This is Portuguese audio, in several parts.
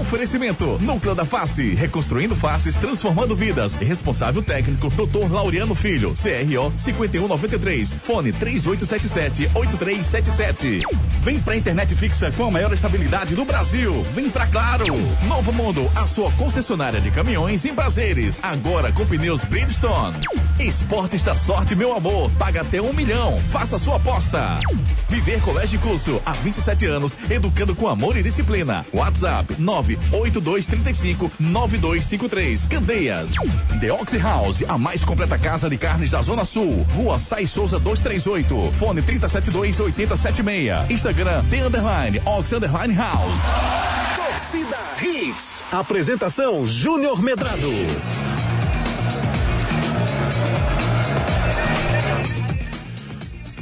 Oferecimento: Núcleo da Face, reconstruindo faces, transformando vidas. Responsável técnico: Dr. Laureano Filho, CRO 5193, fone 3877-8377. Vem pra internet fixa com a maior estabilidade do Brasil. Vem pra Claro. Novo Mundo, a sua concessionária de caminhões em prazeres. Agora com pneus Bridgestone. Esportes da sorte, meu amor. Paga até um milhão. Faça sua aposta. Viver Colégio e Curso, há 27 anos, educando com amor e disciplina. WhatsApp 98235 9253. Candeias. The Oxy House, a mais completa casa de carnes da Zona Sul. Rua Sai Souza 238. Fone 372 8076. Instagram The Underline Ox Underline House. Torcida Hits. Apresentação Júnior Medrado.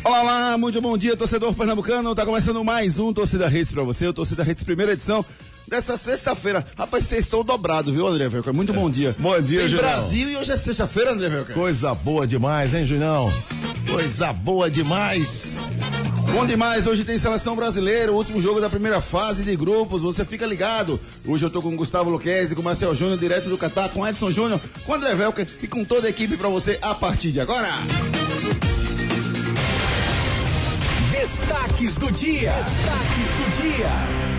Olá, olá, muito bom dia, torcedor pernambucano. Tá começando mais um Torcida Redes pra você, o Torcida Redes primeira edição dessa sexta-feira. Rapaz, vocês estão dobrado, viu, André Velker? Muito bom dia. Bom dia, Tem Julião. Brasil e hoje é sexta-feira, André Velker. Coisa boa demais, hein, Julião? Coisa boa demais. Bom demais, hoje tem seleção brasileira, o último jogo da primeira fase de grupos, você fica ligado. Hoje eu tô com o Gustavo Luquezzi, com o Marcel Júnior, direto do Catar, com Edson Júnior, com o André Velker e com toda a equipe pra você a partir de agora. Destaques do dia. Destaques do dia.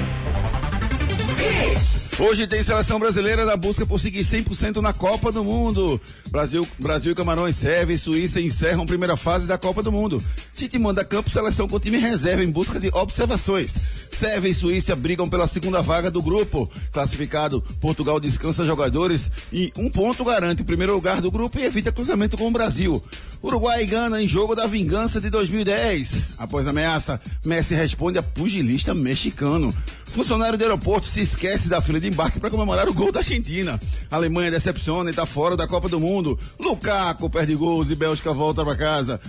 Hoje tem seleção brasileira na busca por seguir 100% na Copa do Mundo. Brasil, Brasil e Camarões, e Suíça encerram primeira fase da Copa do Mundo. Tite manda campo seleção com time reserva em busca de observações. Sérvia e Suíça brigam pela segunda vaga do grupo. Classificado, Portugal descansa jogadores e um ponto garante o primeiro lugar do grupo e evita cruzamento com o Brasil. Uruguai e Gana em jogo da vingança de 2010. Após a ameaça, Messi responde a pugilista mexicano. Funcionário do aeroporto se esquece da fila de embarque para comemorar o gol da Argentina. A Alemanha decepciona e está fora da Copa do Mundo. Lukaku perde gols e Bélgica volta para casa.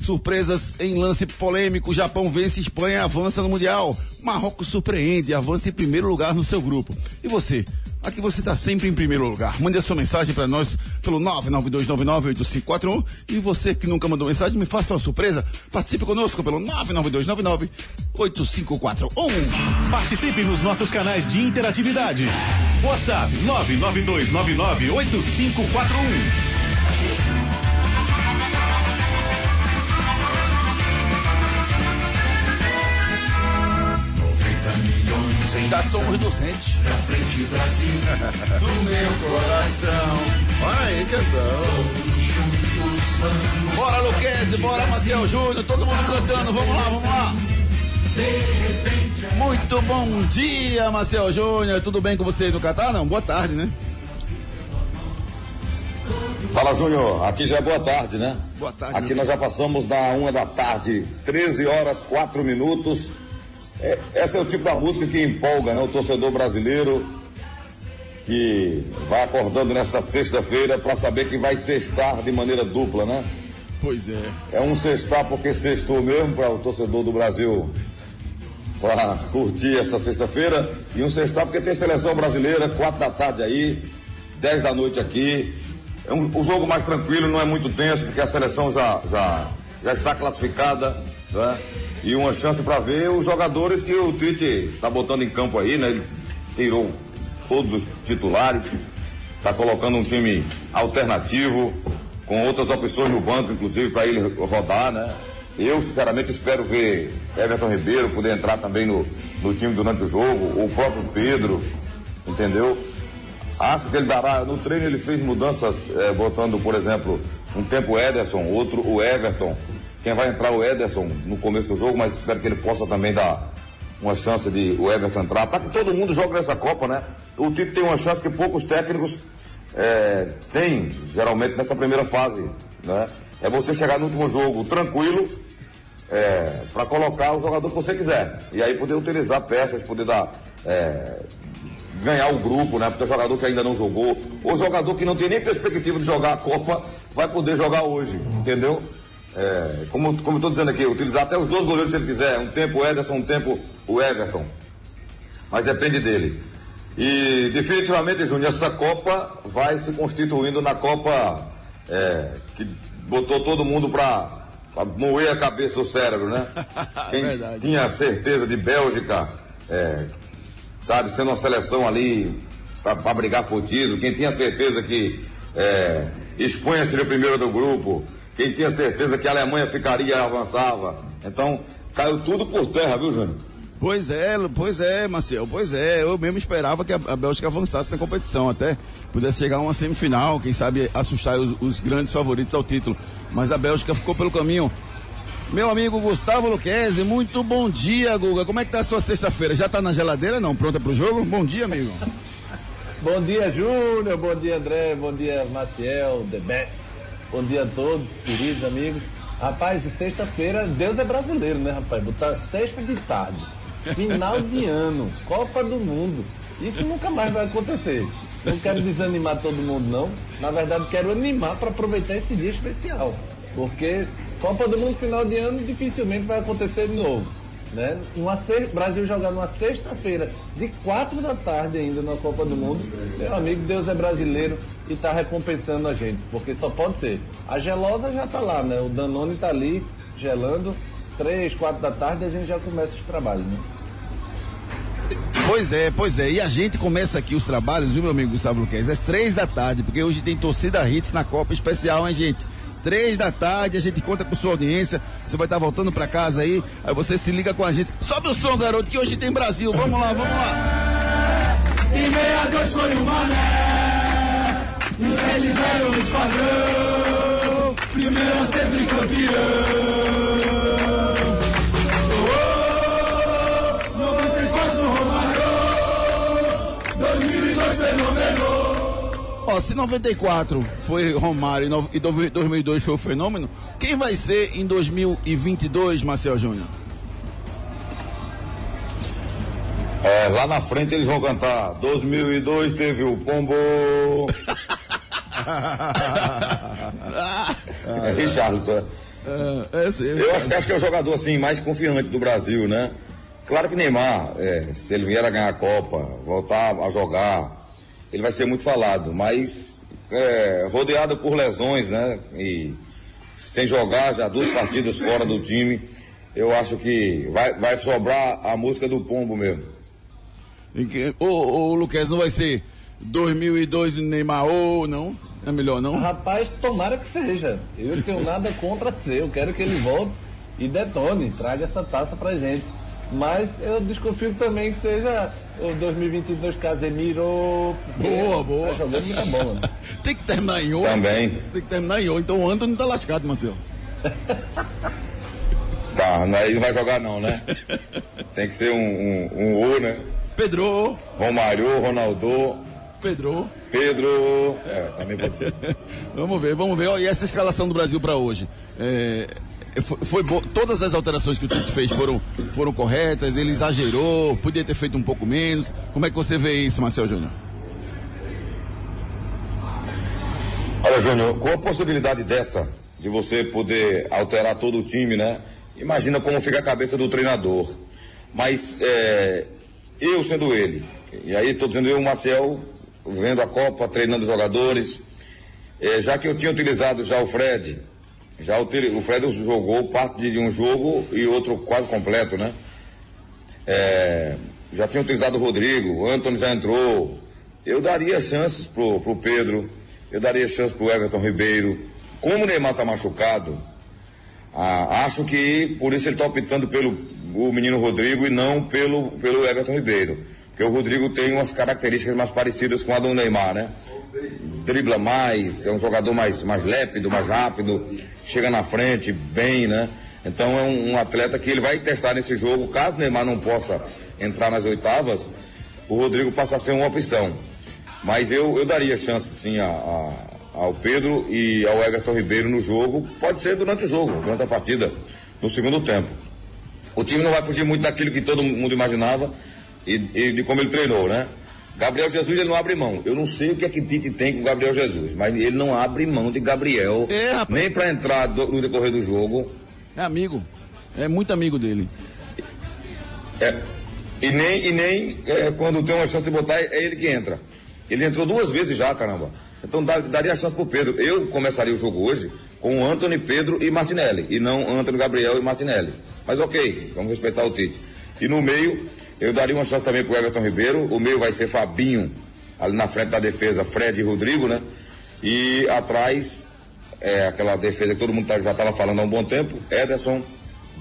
Surpresas em lance polêmico. Japão vence Espanha avança no Mundial. Marrocos surpreende e avança em primeiro lugar no seu grupo. E você? Aqui você está sempre em primeiro lugar. Mande a sua mensagem para nós pelo 992998541 e você que nunca mandou mensagem, me faça uma surpresa. Participe conosco pelo 992998541. Participe nos nossos canais de interatividade. WhatsApp 992998541. Já somos docentes. Olha aí, questão. Bora, Luquezzi, bora, Maciel Júnior, todo mundo cantando, vamos lá, vamos lá. Muito bom dia, Marcel Júnior. Tudo bem com vocês no Catar? Não, boa tarde, né? Fala Júnior, aqui já é boa tarde, né? Boa tarde, Aqui meu nós já passamos da uma da tarde, 13 horas, 4 minutos. É, essa é o tipo da música que empolga, né? O torcedor brasileiro que vai acordando nesta sexta-feira para saber que vai sextar de maneira dupla, né? Pois é. É um sextar porque sextou mesmo para o torcedor do Brasil para curtir essa sexta-feira e um sextar porque tem seleção brasileira, quatro da tarde aí, 10 da noite aqui. É um, o jogo mais tranquilo, não é muito tenso, porque a seleção já, já, já está classificada, né? E uma chance para ver os jogadores que o Tite está botando em campo aí, né? Ele tirou todos os titulares, está colocando um time alternativo, com outras opções no banco, inclusive, para ele rodar, né? Eu, sinceramente, espero ver Everton Ribeiro poder entrar também no, no time durante o jogo, o próprio Pedro, entendeu? Acho que ele dará. No treino ele fez mudanças, eh, botando, por exemplo, um tempo o Ederson, outro o Everton. Quem vai entrar o Ederson no começo do jogo, mas espero que ele possa também dar uma chance de o Everton entrar, para que todo mundo jogue nessa Copa, né? O Tite tem uma chance que poucos técnicos eh, têm, geralmente, nessa primeira fase, né? É você chegar no último jogo tranquilo, é, para colocar o jogador que você quiser. E aí poder utilizar peças, poder dar. é, ganhar o grupo, né? Porque o jogador que ainda não jogou, ou jogador que não tem nem perspectiva de jogar a Copa, vai poder jogar hoje, entendeu? É, como, como eu estou dizendo aqui, utilizar até os dois goleiros se ele quiser, um tempo o Ederson, um tempo o Everton. Mas depende dele. E definitivamente, Júnior, essa Copa vai se constituindo na Copa é, que botou todo mundo para moer a cabeça, o cérebro, né? Quem Verdade. tinha certeza de Bélgica, é, sabe, sendo uma seleção ali para brigar por título, quem tinha certeza que é, Espanha seria o primeiro do grupo, quem tinha certeza que a Alemanha ficaria e avançava. Então, caiu tudo por terra, viu, Júnior? Pois é, pois é, Marcel, pois é. Eu mesmo esperava que a, a Bélgica avançasse na competição, até pudesse chegar a uma semifinal, quem sabe assustar os, os, grandes favoritos ao título. Mas a Bélgica ficou pelo caminho. Meu amigo Gustavo Luquezzi, muito bom dia, Guga. Como é que tá a sua sexta-feira? Já tá na geladeira, não? Pronta pro jogo? Bom dia, amigo. bom dia, Júnior. Bom dia, André. Bom dia, Maciel, The Best. Bom dia a todos, queridos amigos. Rapaz, sexta-feira, Deus é brasileiro, né, rapaz? Botar sexta de tarde Final de ano, Copa do Mundo. Isso nunca mais vai acontecer. Não quero desanimar todo mundo, não. Na verdade, quero animar para aproveitar esse dia especial. Porque Copa do Mundo final de ano dificilmente vai acontecer de novo. Né? Uma. Brasil jogar numa sexta-feira, de quatro da tarde ainda na Copa do Mundo. Meu amigo, Deus é brasileiro e está recompensando a gente, porque só pode ser. A gelosa já está lá, né? O Danone está ali gelando três, quatro da tarde, a gente já começa os trabalhos, né? Pois é, pois é. E a gente começa aqui os trabalhos, viu, meu amigo Gustavo Luquez? Às três da tarde, porque hoje tem torcida hits na Copa Especial, hein, gente? Três da tarde, a gente conta com sua audiência. Você vai estar voltando para casa aí, aí você se liga com a gente. Sobe o som, garoto, que hoje tem Brasil. Vamos lá, vamos lá. E 62 foi o Mané, 7-0 no esquadrão. Primeiro. Ó, se 94 foi Romário e 2002 foi o fenômeno, quem vai ser em 2022, Marcel Júnior? É, lá na frente eles vão cantar 2002 teve o Pombo. é, Richardson. É, é, sim, Eu acho, acho, que é o jogador assim mais confiante do Brasil, né? Claro que Neymar, é, se ele vier a ganhar a Copa, voltar a jogar, ele vai ser muito falado, mas é, rodeado por lesões, né? E sem jogar já duas partidas fora do time, eu acho que vai, vai sobrar a música do Pombo mesmo. Ô, ô Luquez, não vai ser 2002 Neymar ou não? É melhor não? Rapaz, tomara que seja. Eu tenho nada contra ser. Eu quero que ele volte e detone, traga essa taça pra gente. Mas eu desconfio também que seja o 2022 Casemiro. Boa, boa. Tá jogando muita bola. Né? Tem que terminar em 8. Também. Tem que terminar em 8. Então o Antônio tá lascado, Marcelo. tá, aí não vai jogar não, né? Tem que ser um, um, um O, né? Pedro. Romário, Ronaldo. Pedro. Pedro. É, também pode ser. vamos ver, vamos ver. E essa escalação do Brasil para hoje? É, foi, foi bo... todas as alterações que o Tite fez foram, foram corretas, ele exagerou, podia ter feito um pouco menos. Como é que você vê isso, Marcel Júnior? Olha, Júnior, com a possibilidade dessa, de você poder alterar todo o time, né? Imagina como fica a cabeça do treinador. Mas é, eu sendo ele, e aí estou dizendo eu, Marcel, vendo a Copa, treinando os jogadores, é, já que eu tinha utilizado já o Fred, já o, o Fred jogou parte de um jogo e outro quase completo, né? É, já tinha utilizado o Rodrigo, o Antônio já entrou. Eu daria chances pro, pro Pedro, eu daria chances pro Everton Ribeiro. Como o Neymar tá machucado, ah, acho que por isso ele tá optando pelo o menino Rodrigo e não pelo, pelo Everton Ribeiro. Porque o Rodrigo tem umas características mais parecidas com a do Neymar, né? Dribla mais, é um jogador mais, mais lépido, mais rápido, chega na frente bem, né? Então é um, um atleta que ele vai testar nesse jogo. Caso Neymar não possa entrar nas oitavas, o Rodrigo passa a ser uma opção. Mas eu, eu daria chance sim a, a, ao Pedro e ao Everton Ribeiro no jogo. Pode ser durante o jogo, durante a partida, no segundo tempo. O time não vai fugir muito daquilo que todo mundo imaginava e, e de como ele treinou, né? Gabriel Jesus ele não abre mão. Eu não sei o que é que Tite tem com Gabriel Jesus, mas ele não abre mão de Gabriel. É, nem para entrar do, no decorrer do jogo. É amigo. É muito amigo dele. É. E nem, e nem é, quando tem uma chance de botar, é ele que entra. Ele entrou duas vezes já, caramba. Então daria a chance pro Pedro. Eu começaria o jogo hoje com Anthony, Pedro e Martinelli. E não Anthony, Gabriel e Martinelli. Mas ok, vamos respeitar o Tite. E no meio, Eu daria uma chance também pro Everton Ribeiro. O meio vai ser Fabinho, ali na frente da defesa, Fred e Rodrigo, né? E atrás, é, aquela defesa que todo mundo tá, já estava falando há um bom tempo, Ederson,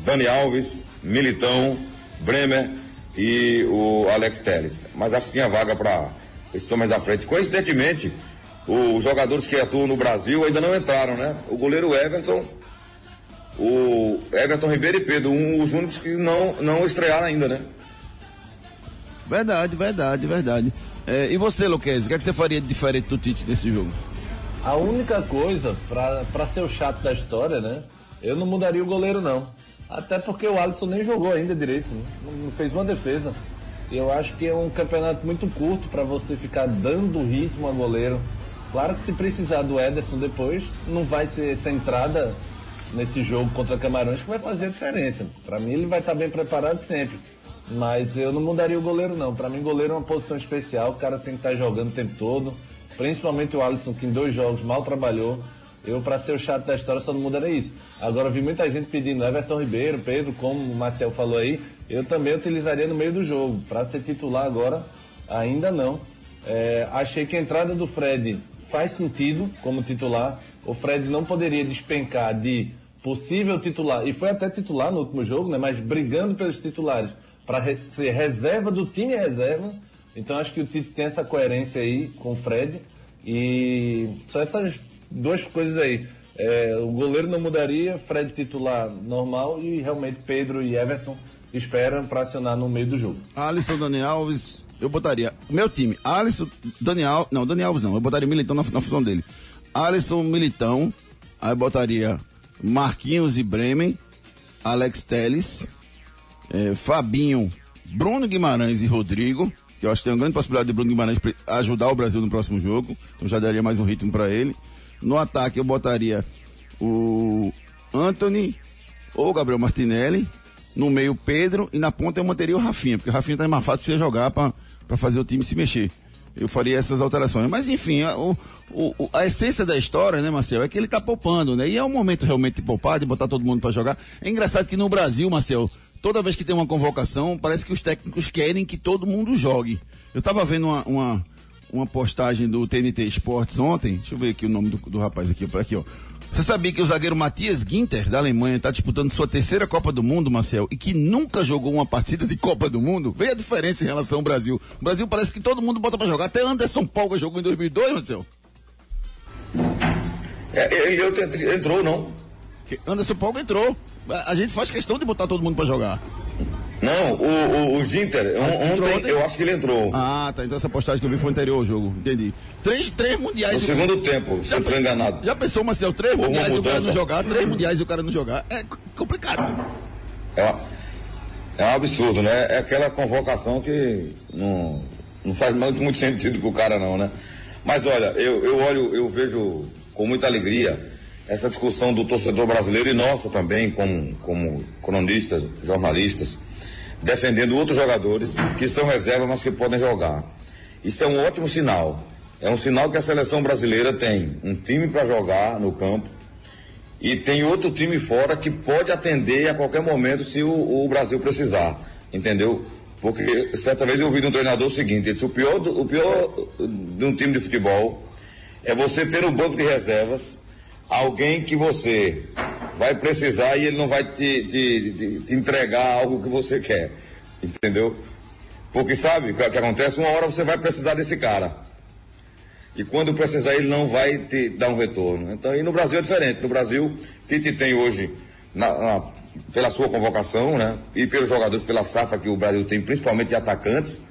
Dani Alves, Militão, Bremer e o Alex Teles. Mas acho que tinha vaga para esses homens da frente. Coincidentemente, os jogadores que atuam no Brasil ainda não entraram, né? O goleiro Everton, o Everton Ribeiro e Pedro, um, os únicos que não, não estrearam ainda, né? Verdade, verdade, verdade. É, e você, Luquez, o que, é que você faria de diferente do Tite nesse jogo? A única coisa, para ser o chato da história, né? Eu não mudaria o goleiro, não. Até porque o Alisson nem jogou ainda direito, né? não fez uma defesa. Eu acho que é um campeonato muito curto para você ficar dando ritmo a goleiro. Claro que se precisar do Ederson depois, não vai ser essa entrada nesse jogo contra Camarões que vai fazer a diferença. Para mim ele vai estar tá bem preparado sempre. Mas eu não mudaria o goleiro não. Para mim goleiro é uma posição especial, o cara tem que estar tá jogando o tempo todo. Principalmente o Alisson que em dois jogos mal trabalhou. Eu, para ser o chato da história, só não mudaria isso. Agora, vi muita gente pedindo Everton Ribeiro, Pedro, como o Marcel falou aí, eu também utilizaria no meio do jogo. Para ser titular agora, ainda não. É, achei que a entrada do Fred faz sentido como titular. O Fred não poderia despencar de possível titular, e foi até titular no último jogo, né? mas brigando pelos titulares para re ser reserva do time reserva. Então acho que o Tite tem essa coerência aí com o Fred. E só essas duas coisas aí. É, o goleiro não mudaria, Fred titular normal e realmente Pedro e Everton esperam para acionar no meio do jogo. Alisson, Dani Alves, eu botaria. Meu time, Alisson, Daniel. Não, Dani Alves não, eu botaria Militão na, na função dele. Alisson, Militão, aí botaria Marquinhos e Bremen, Alex Teles, é, Fabinho, Bruno Guimarães e Rodrigo, que eu acho que tem uma grande possibilidade de Bruno Guimarães ajudar o Brasil no próximo jogo, então já daria mais um ritmo para ele. No ataque eu botaria o Anthony ou Gabriel Martinelli, no meio Pedro e na ponta eu manteria o Rafinha, porque o Rafinha tá mais fácil de jogar para fazer o time se mexer. Eu faria essas alterações. Mas enfim, a, o, o, a essência da história, né, Marcel, é que ele tá poupando, né? E é o momento realmente de poupar, de botar todo mundo para jogar. É engraçado que no Brasil, Marcel, toda vez que tem uma convocação, parece que os técnicos querem que todo mundo jogue. Eu tava vendo uma, uma, uma postagem do TNT Esportes ontem, deixa eu ver aqui o nome do, do rapaz aqui, por aqui, ó. Você sabia que o zagueiro Matias Ginter, da Alemanha, está disputando sua terceira Copa do Mundo, Marcel, e que nunca jogou uma partida de Copa do Mundo? Veja a diferença em relação ao Brasil. O Brasil parece que todo mundo bota para jogar. Até Anderson Polga jogou em 2002, Marcel. É, ele entrou, não? Anderson Polga entrou. A gente faz questão de botar todo mundo para jogar. Não, o, o, o Ginter, ah, ontem, ontem, eu acho que ele entrou. Ah, tá. Então essa postagem que eu vi foi anterior ao jogo. Entendi. Três, três mundiais. No segundo tempo, estou enganado. Já pensou, Marcel? Três Ou mundiais e o cara não jogar, três mundiais e o cara não jogar. É complicado. É, é um absurdo, né? É aquela convocação que não, não faz muito, muito sentido pro cara, não, né? Mas olha, eu, eu olho, eu vejo com muita alegria essa discussão do torcedor brasileiro e nossa também, como, como cronistas, jornalistas defendendo outros jogadores que são reservas, mas que podem jogar. Isso é um ótimo sinal. É um sinal que a seleção brasileira tem um time para jogar no campo e tem outro time fora que pode atender a qualquer momento se o, o Brasil precisar. Entendeu? Porque certa vez eu ouvi de um treinador o seguinte: ele disse, o pior, do, o pior de um time de futebol é você ter um banco de reservas, alguém que você vai precisar e ele não vai te, te, te, te entregar algo que você quer. Entendeu? Porque sabe o que, que acontece? Uma hora você vai precisar desse cara. E quando precisar, ele não vai te dar um retorno. Então, e no Brasil é diferente. No Brasil, Tite tem hoje, na, na, pela sua convocação, né? E pelos jogadores, pela safra que o Brasil tem, principalmente de atacantes,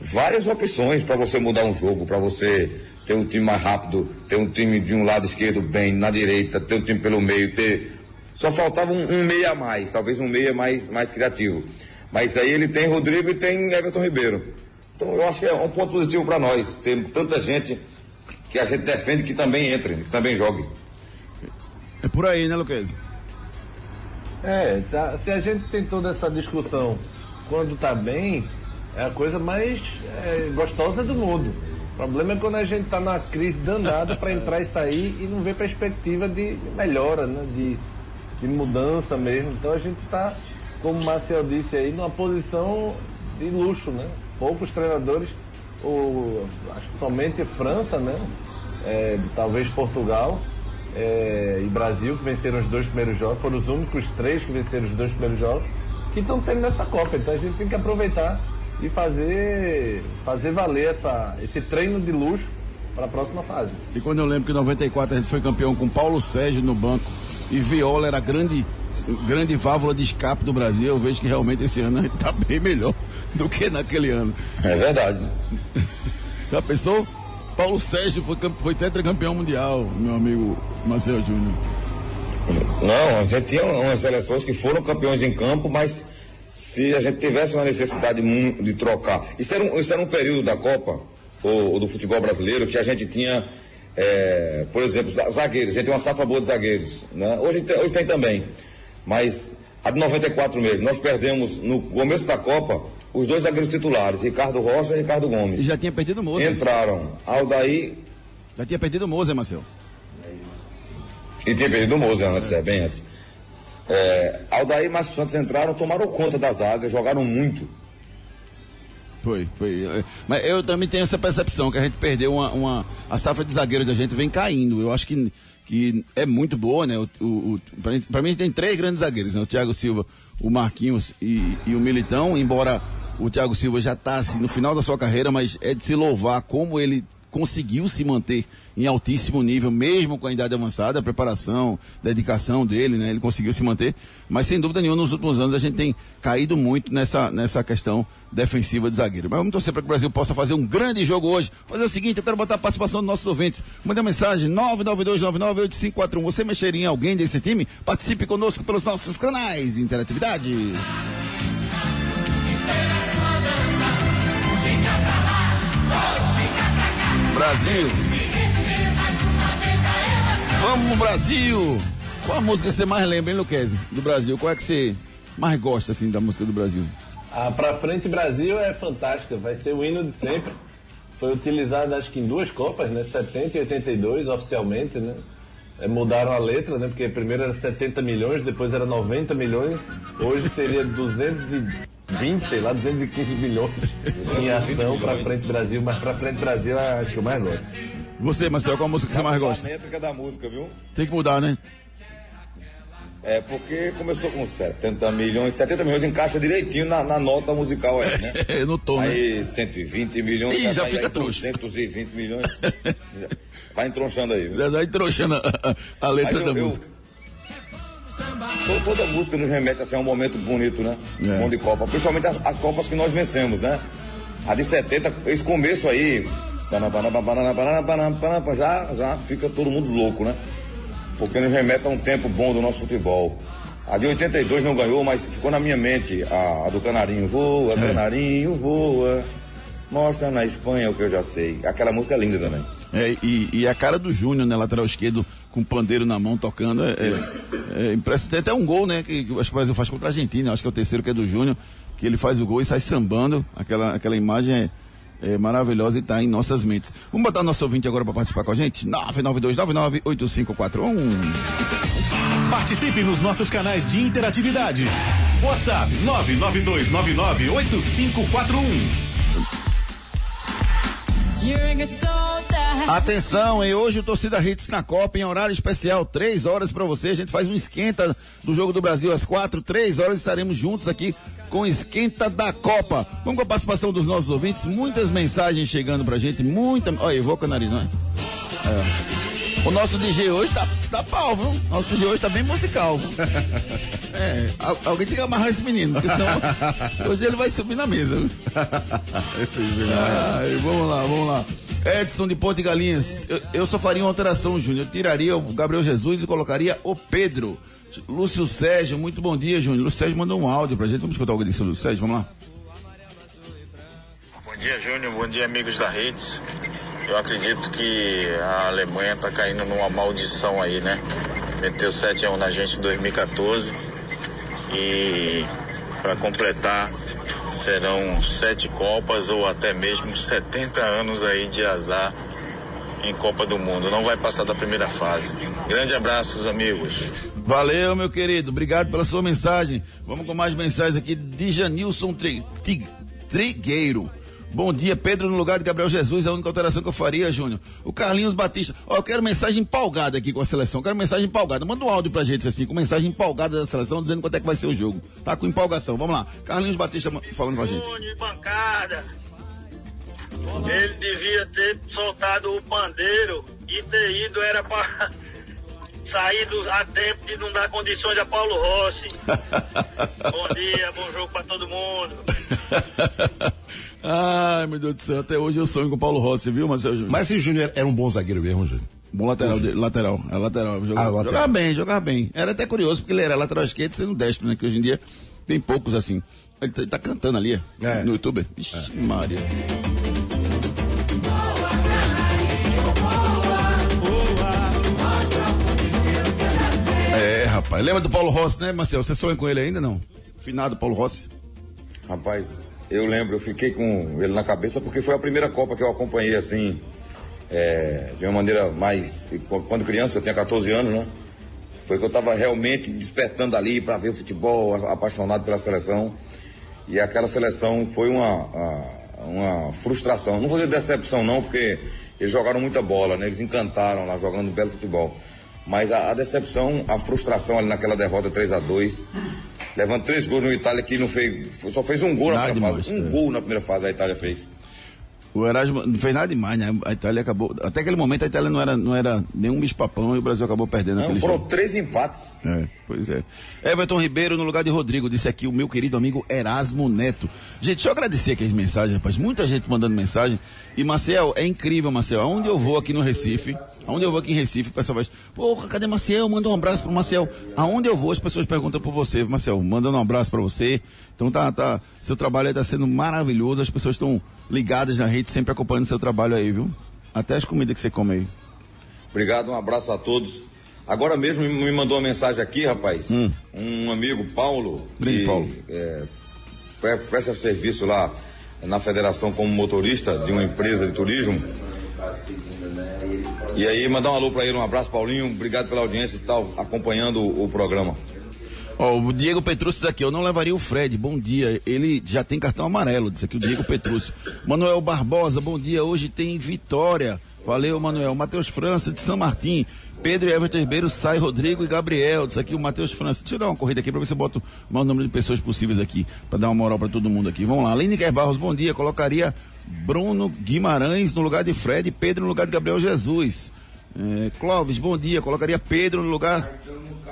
várias opções para você mudar um jogo, para você ter um time mais rápido, ter um time de um lado esquerdo bem, na direita, ter um time pelo meio, ter. Só faltava um, um meia a mais, talvez um meia mais, mais criativo. Mas aí ele tem Rodrigo e tem Everton Ribeiro. Então eu acho que é um ponto positivo para nós, ter tanta gente que a gente defende que também entre, que também jogue. É por aí, né, Luquez? É, se a gente tem toda essa discussão quando tá bem, é a coisa mais é, gostosa do mundo. O problema é quando a gente está numa crise danada para entrar e sair e não vê perspectiva de melhora, né? de, de mudança mesmo. Então a gente está, como o Marcel disse aí, numa posição de luxo, né? Poucos treinadores, o, acho que somente França, né? É, talvez Portugal é, e Brasil, que venceram os dois primeiros jogos, foram os únicos três que venceram os dois primeiros jogos, que estão tendo nessa Copa. Então a gente tem que aproveitar e fazer, fazer valer essa, esse treino de luxo para a próxima fase. E quando eu lembro que em 94 a gente foi campeão com Paulo Sérgio no banco e Viola era a grande, grande válvula de escape do Brasil, eu vejo que realmente esse ano a gente está bem melhor do que naquele ano. É verdade. Já pensou? Paulo Sérgio foi, foi tetracampeão mundial, meu amigo Marcelo Júnior. Não, a gente tinha umas seleções que foram campeões em campo, mas se a gente tivesse uma necessidade de trocar. Isso era um, isso era um período da Copa, ou, ou do futebol brasileiro, que a gente tinha, é, por exemplo, zagueiros. A gente tem uma safra boa de zagueiros. Né? Hoje, tem, hoje tem também. Mas a de 94 mesmo, nós perdemos no começo da Copa os dois zagueiros titulares, Ricardo Rocha e Ricardo Gomes. E já tinha perdido o Moza. Entraram Aldaí. Já tinha perdido o Moza, Marcelo. E tinha perdido o Moza antes, é, bem antes. É, Aldair e Márcio Santos entraram, tomaram conta da zaga, jogaram muito. Foi, foi. Mas eu também tenho essa percepção que a gente perdeu uma. uma a safra de zagueiro da gente vem caindo. Eu acho que, que é muito boa, né? O, o, o pra, mim, pra mim tem três grandes zagueiros, né? O Thiago Silva, o Marquinhos e, e o Militão, embora o Thiago Silva já está assim, no final da sua carreira, mas é de se louvar como ele conseguiu se manter em altíssimo nível, mesmo com a idade avançada, a preparação, dedicação dele, né? Ele conseguiu se manter, mas sem dúvida nenhuma, nos últimos anos a gente tem caído muito nessa, nessa questão defensiva de zagueiro. Mas vamos torcer para que o Brasil possa fazer um grande jogo hoje. Fazer o seguinte, eu quero botar a participação dos nossos ouvintes. Manda mensagem 992998541. Você mexeria em alguém desse time? Participe conosco pelos nossos canais de interatividade. Brasil. Vamos Brasil! Qual a música você mais lembra, hein, Luquezzi? Do Brasil? Qual é que você mais gosta, assim, da música do Brasil? A Pra Frente Brasil é fantástica, vai ser o hino de sempre. Foi utilizado acho que em duas Copas, né? 70 e 82, oficialmente, né? É, mudaram a letra, né? Porque primeiro era 70 milhões, depois era 90 milhões, hoje seria 220, sei lá, 215 milhões em ação para Frente Brasil, mas para Frente Brasil é a que eu mais gosto. Você, Marcelo, qual a música que você mais gosta? A métrica da música, viu? Tem que mudar, né? É, porque começou com 70 milhões, 70 milhões encaixa direitinho na, na nota musical aí, né? É, no tom, aí, né? 120 milhões. Ih, já vai fica aí trouxa. 220 milhões. Já vai entronchando aí. viu? Já vai trouxando a, a letra eu- da eu- música. To- Toda música nos remete assim, a um momento bonito, né? É. Bom de Copa. Principalmente as, as Copas que nós vencemos, né? A de 70, esse começo aí. Já, já fica todo mundo louco, né? Porque nos remete a um tempo bom do nosso futebol. A de 82 não ganhou, mas ficou na minha mente a, a do Canarinho. Voa, Canarinho, voa. Mostra na Espanha o que eu já sei. Aquela música é linda também. É, e, e a cara do Júnior, né? Lateral esquerdo, com o pandeiro na mão, tocando. É, é, impressionante. Tem até um gol, né? Que, que acho que o Brasil faz contra a Argentina. Acho que é o terceiro que é do Júnior. Que ele faz o gol e sai sambando. Aquela, aquela imagem é, é maravilhosa e está em nossas mentes. Vamos botar nosso ouvinte agora para participar com a gente? 992998541. Participe nos nossos canais de interatividade. WhatsApp 992998541. Atenção, e hoje o Torcida Hits na Copa em horário especial, três horas para você. A gente faz um esquenta do Jogo do Brasil às quatro, três horas estaremos juntos aqui com esquenta da Copa. Vamos com a participação dos nossos ouvintes, muitas mensagens chegando pra gente, muita. Olha, eu vou com o nariz, não é? É. O nosso DJ hoje tá, tá pau, viu? Nosso DJ hoje tá bem musical. viu? É, al- alguém tem que amarrar esse menino, porque senão hoje ele vai subir na mesa. viu? Esse menino. Ai, vamos lá, vamos lá. Edson de Ponte Galinhas, eu, eu só faria uma alteração, Júnior. Eu tiraria o Gabriel Jesus e colocaria o Pedro. Lúcio Sérgio, muito bom dia, Júnior. Lúcio Sérgio mandou um áudio pra gente. Vamos escutar o que disse o Lúcio Sérgio, vamos lá. Bom dia, Júnior. Bom dia, amigos da Redes. Eu acredito que a Alemanha está caindo numa maldição aí, né? Meteu 7 a 1 na gente em 2014 e para completar serão sete Copas ou até mesmo 70 anos aí de azar em Copa do Mundo. Não vai passar da primeira fase. Grande abraço, amigos. Valeu, meu querido. Obrigado pela sua mensagem. Vamos com mais mensagens aqui de Janilson Trigueiro. Bom dia, Pedro, no lugar de Gabriel Jesus, é a única alteração que eu faria, Júnior. O Carlinhos Batista. Ó, eu quero mensagem empolgada aqui com a seleção. Eu quero mensagem empolgada. Manda um áudio pra gente, assim, com mensagem empolgada da seleção, dizendo quanto é que vai ser o jogo. Tá com empolgação. Vamos lá. Carlinhos Batista falando com a gente. bancada. Ele devia ter soltado o pandeiro e ter ido, era pra sair dos, a tempo de não dar condições a Paulo Rossi. bom dia, bom jogo pra todo mundo. Ai, meu Deus do céu, até hoje eu sonho com o Paulo Rossi, viu, Marcelo Júnior? Mas esse Júnior era um bom zagueiro mesmo, Júnior. Bom lateral, de, lateral, é lateral. Jogava, Ah, lateral. jogava bem, jogava bem. Era até curioso, porque ele era lateral esquerdo sendo destro, né? Que hoje em dia tem poucos assim. Ele tá, ele tá cantando ali, É. no YouTube. Ixi, Maria. Rapaz. Lembra do Paulo Rossi, né, Marcelo? Você sonha com ele ainda, não? Finado Paulo Rossi. Rapaz, eu lembro, eu fiquei com ele na cabeça porque foi a primeira Copa que eu acompanhei assim, é, de uma maneira mais. Quando criança, eu tinha 14 anos, né? Foi que eu estava realmente despertando ali para ver o futebol, apaixonado pela seleção. E aquela seleção foi uma, uma frustração. Não vou dizer decepção, não, porque eles jogaram muita bola, né? Eles encantaram lá jogando belo futebol. Mas a, a decepção, a frustração ali naquela derrota 3 a 2 levando três gols no Itália que não fez. Só fez um gol na Nada primeira demais, fase. Um é. gol na primeira fase a Itália fez. O Erasmo não fez nada demais, né? A Itália acabou. Até aquele momento a Itália não era, não era nenhum bicho-papão e o Brasil acabou perdendo Não, aquele foram jogo. três empates. É, pois é. Everton Ribeiro no lugar de Rodrigo, disse aqui o meu querido amigo Erasmo Neto. Gente, deixa eu agradecer aqui as mensagens, rapaz. Muita gente mandando mensagem. E Marcel, é incrível, Marcel. Aonde eu vou aqui no Recife, aonde eu vou aqui em Recife, o pessoal vai. Pô, cadê Marcel? Manda um abraço pro Marcel. Aonde eu vou, as pessoas perguntam por você, Marcel. Mandando um abraço pra você. Então tá, tá. Seu trabalho aí tá sendo maravilhoso. As pessoas estão ligadas na rede, sempre acompanhando seu trabalho aí, viu? Até as comidas que você come aí. Obrigado, um abraço a todos. Agora mesmo me- mandou uma mensagem aqui, rapaz. Um amigo, Paulo, Hum. Grande Paulo. é, pre- presta serviço lá na federação como motorista de uma empresa de turismo. E aí, mandar um alô pra ele, um abraço, Paulinho. Obrigado pela audiência e tal, acompanhando o, programa. Ó, o Diego Petrúcio aqui, eu não levaria o Fred, bom dia. Ele já tem cartão amarelo, disse aqui o Diego Petrúcio. Manuel Barbosa, bom dia. Hoje tem vitória. Valeu, Manuel. Matheus França, de São Martim. Pedro e Everton Ribeiro, sai Rodrigo e Gabriel. Disse aqui o Matheus França. Deixa eu dar uma corrida aqui pra ver se eu boto o maior número de pessoas possíveis aqui, pra dar uma moral pra todo mundo aqui. Vamos lá. Lineker Barros, bom dia. Colocaria Bruno Guimarães no lugar de Fred e Pedro no lugar de Gabriel Jesus. É, Clóvis, bom dia. Colocaria Pedro no lugar.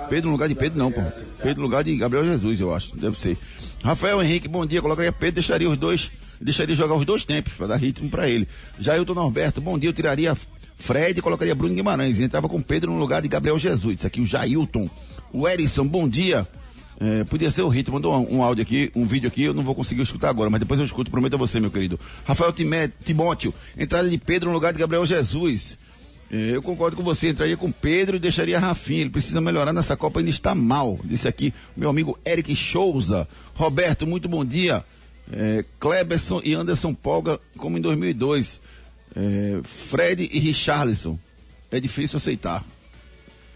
Pedro no lugar de Pedro, não, pô. Pedro no lugar de Gabriel Jesus, eu acho. Deve ser. Rafael Henrique, bom dia. Colocaria Pedro, deixaria os dois. Deixaria jogar os dois tempos, para dar ritmo para ele. Jailton Norberto, bom dia. Eu tiraria Fred colocaria Bruno Guimarães. E entrava com Pedro no lugar de Gabriel Jesus. Isso aqui, o Jailton. O Erisson, bom dia. É, podia ser o Rito, mandou um, um áudio aqui, um vídeo aqui, eu não vou conseguir escutar agora, mas depois eu escuto, prometo a você, meu querido. Rafael Timé, Timóteo, entrada de Pedro no lugar de Gabriel Jesus. É, eu concordo com você, entraria com Pedro e deixaria Rafinha. Ele precisa melhorar nessa Copa, ainda está mal. Disse aqui meu amigo Eric Souza. Roberto, muito bom dia. É, Kleberson e Anderson Polga, como em 2002. É, Fred e Richarlison. É difícil aceitar.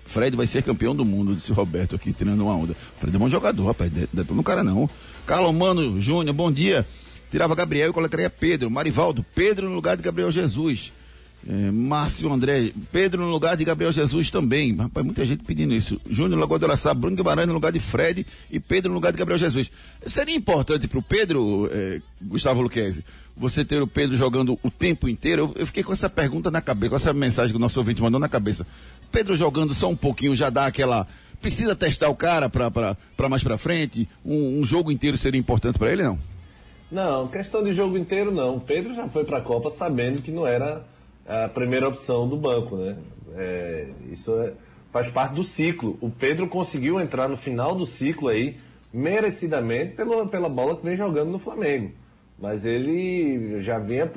Fred vai ser campeão do mundo, disse o Roberto aqui, tirando uma onda. Fred é bom jogador, rapaz, detona no cara não. Carlos Mano Júnior, bom dia. Tirava Gabriel e colocaria Pedro. Marivaldo, Pedro no lugar de Gabriel Jesus. É, Márcio André, Pedro no lugar de Gabriel Jesus também. Rapaz, muita gente pedindo isso. Júnior Lagoa do Araçá, Bruno Guimarães no lugar de Fred e Pedro no lugar de Gabriel Jesus. Seria importante pro Pedro, é, Gustavo Luquezzi, você ter o Pedro jogando o tempo inteiro? Eu, eu fiquei com essa pergunta na cabeça, com essa mensagem que o nosso ouvinte mandou na cabeça. Pedro jogando só um pouquinho já dá aquela. Precisa testar o cara para mais para frente? Um, um jogo inteiro seria importante para ele, não? Não, questão de jogo inteiro não. O Pedro já foi para a Copa sabendo que não era a primeira opção do banco, né? É, isso é- faz parte do ciclo. O Pedro conseguiu entrar no final do ciclo aí, merecidamente, pela, pela bola que vem jogando no Flamengo. Mas ele já vinha,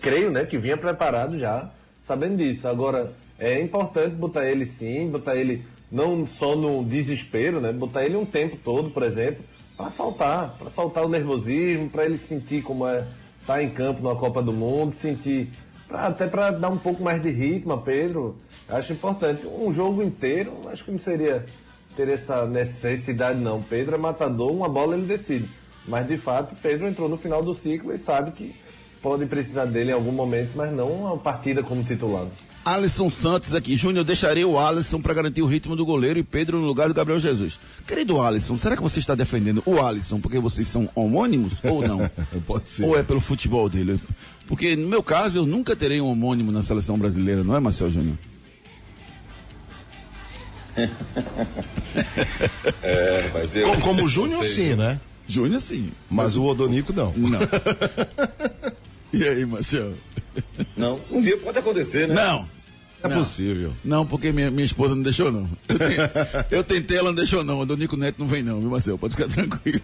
creio, né, que vinha preparado já, sabendo disso. Agora, é importante botar ele sim, botar ele não só no desespero, né? Botar ele um tempo todo, por exemplo, para soltar, para soltar o nervosismo, para ele sentir como é estar em campo na Copa do Mundo, sentir pra- até para dar um pouco mais de ritmo a Pedro. Acho importante. Um jogo inteiro, acho que não seria ter essa necessidade não. Pedro é matador, uma bola ele decide. Mas de fato, Pedro entrou no final do ciclo e sabe que pode precisar dele em algum momento, mas não uma partida como titular. Alisson Santos aqui. Júnior, eu deixaria o Alisson para garantir o ritmo do goleiro e Pedro no lugar do Gabriel Jesus. Querido Alisson, será que você está defendendo o Alisson porque vocês são homônimos ou não? Pode ser. Ou é pelo futebol dele? Porque no meu caso, eu nunca terei um homônimo na seleção brasileira, não é, Marcel Júnior? É, mas eu. Como, como o Júnior, sei. sim, né? Júnior sim. Mas o Odonico não. Não. e aí, Marcel? Não, um dia pode acontecer, né? Não. É Não. possível. Não, porque minha, minha esposa não deixou, não. Eu, te- eu tentei, ela não deixou, não. O Donico Neto não vem, não, viu, Marcel? Pode ficar tranquilo.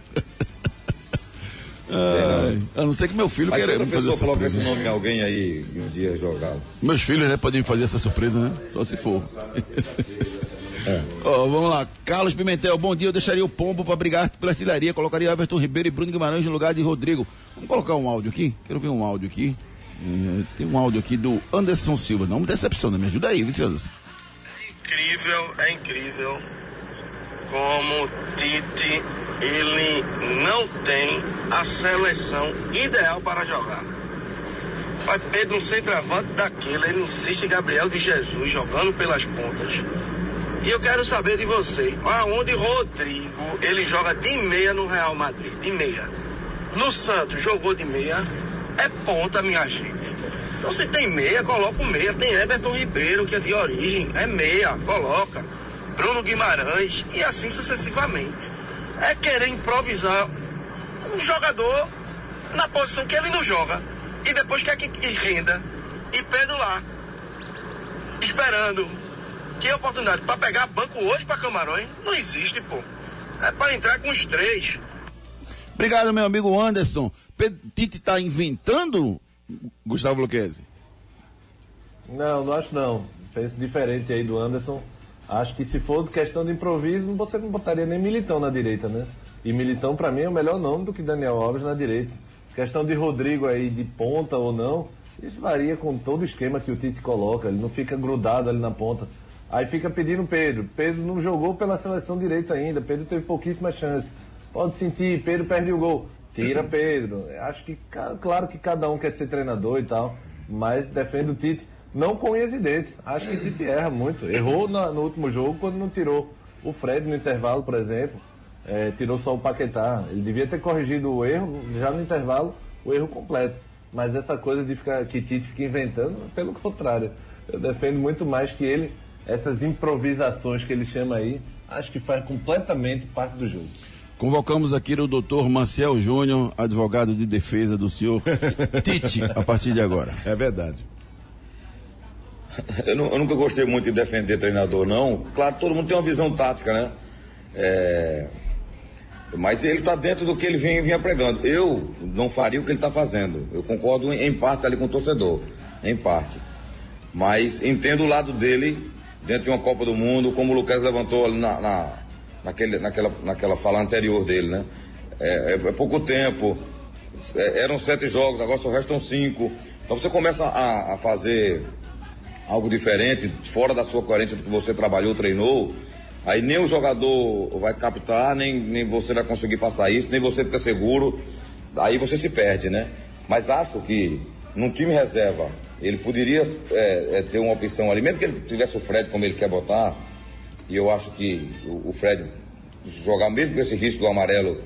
Ai, a não ser que meu filho Mas se queira outra me fazer pessoa coloca esse nome em alguém aí e um dia jogar. Meus filhos, né, podem fazer essa surpresa, né? Só se for. Ó, vamos lá. Carlos Pimentel, bom dia. Eu deixaria o Pombo para brigar pela artilharia. Colocaria Everton Ribeiro e Bruno Guimarães no lugar de Rodrigo. Vamos colocar um áudio aqui? Quero ver um áudio aqui. Eh, tem um áudio aqui do Anderson Silva. Não me decepciona, me ajuda aí, viu, Anderson? incrível, é incrível como Tite ele não tem a seleção ideal para jogar. Pai Pedro, um centroavante daquele, ele insiste em Gabriel de Jesus jogando pelas pontas. E eu quero saber de você, aonde Rodrigo ele joga de meia no Real Madrid, de meia. No Santos jogou de meia, é ponta, minha gente. Então se tem meia, coloca o meia. Tem Everton Ribeiro, que é de origem, é meia, coloca. Bruno Guimarães e assim sucessivamente. É querer improvisar um jogador na posição que ele não joga. E depois quer que renda. E Pedro lá, esperando. Que oportunidade? Para pegar banco hoje para Camarões? Não existe, pô. É para entrar com os três. Obrigado, meu amigo Anderson. Tite está inventando, Gustavo Luquezzi? Não, não acho não. Penso diferente aí do Anderson. Acho que se for questão de improviso, você não botaria nem Militão na direita, né? E Militão, para mim, é o melhor nome do que Daniel Alves na direita. Questão de Rodrigo aí de ponta ou não, isso varia com todo o esquema que o Tite coloca. Ele não fica grudado ali na ponta. Aí fica pedindo Pedro. Pedro não jogou pela seleção direita ainda. Pedro teve pouquíssima chance. Pode sentir, Pedro perde o gol. Tira Pedro. Acho que, claro que cada um quer ser treinador e tal, mas defende o Tite, não com unhas e dentes. Acho que o Tite erra muito. Errou na- no último jogo quando não tirou o Fred no intervalo, por exemplo. É, tirou só o Paquetá. Ele devia ter corrigido o erro já no intervalo, o erro completo. Mas essa coisa de ficar que Tite fica inventando, pelo contrário. Eu defendo muito mais que ele, essas improvisações que ele chama aí, acho que faz completamente parte do jogo. Convocamos aqui o doutor Maciel Júnior, advogado de defesa do senhor Tite, a partir de agora. É verdade. Eu, nu- eu nunca gostei muito de defender treinador, não. Claro, todo mundo tem uma visão tática, né? É, Mas ele está dentro do que ele vem, vinha pregando. Eu não faria o que ele está fazendo. Eu concordo em, em parte ali com o torcedor, em parte. Mas entendo o lado dele dentro de uma Copa do Mundo, como o Lucas levantou ali na, na, naquele, naquela, naquela fala anterior dele, né? É, é- é pouco tempo, é- eram sete jogos, agora só restam cinco. Então você começa a, a fazer algo diferente, fora da sua coerência do que você trabalhou, treinou, aí nem o jogador vai captar, nem, nem você vai conseguir passar isso, nem você fica seguro, aí você se perde, né? Mas acho que num time reserva, ele poderia é, é, ter uma opção ali, mesmo que ele tivesse o Fred como ele quer botar, e eu acho que o, Fred jogar mesmo com esse risco do amarelo,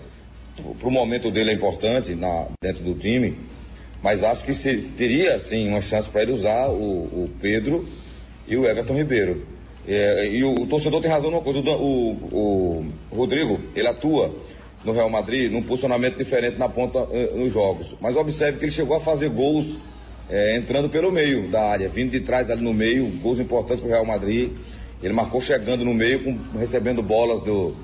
para o momento dele é importante na, dentro do time, mas acho que se, teria sim uma chance para ele usar o, o Pedro e o Everton Ribeiro. É, e o, o torcedor tem razão numa coisa, o, o- Rodrigo, ele atua no Real Madrid num posicionamento diferente na ponta eh, nos jogos. Mas observe que ele chegou a fazer gols eh, entrando pelo meio da área, vindo de trás ali no meio, gols importantes para o Real Madrid. Ele marcou chegando no meio, com- recebendo bolas do,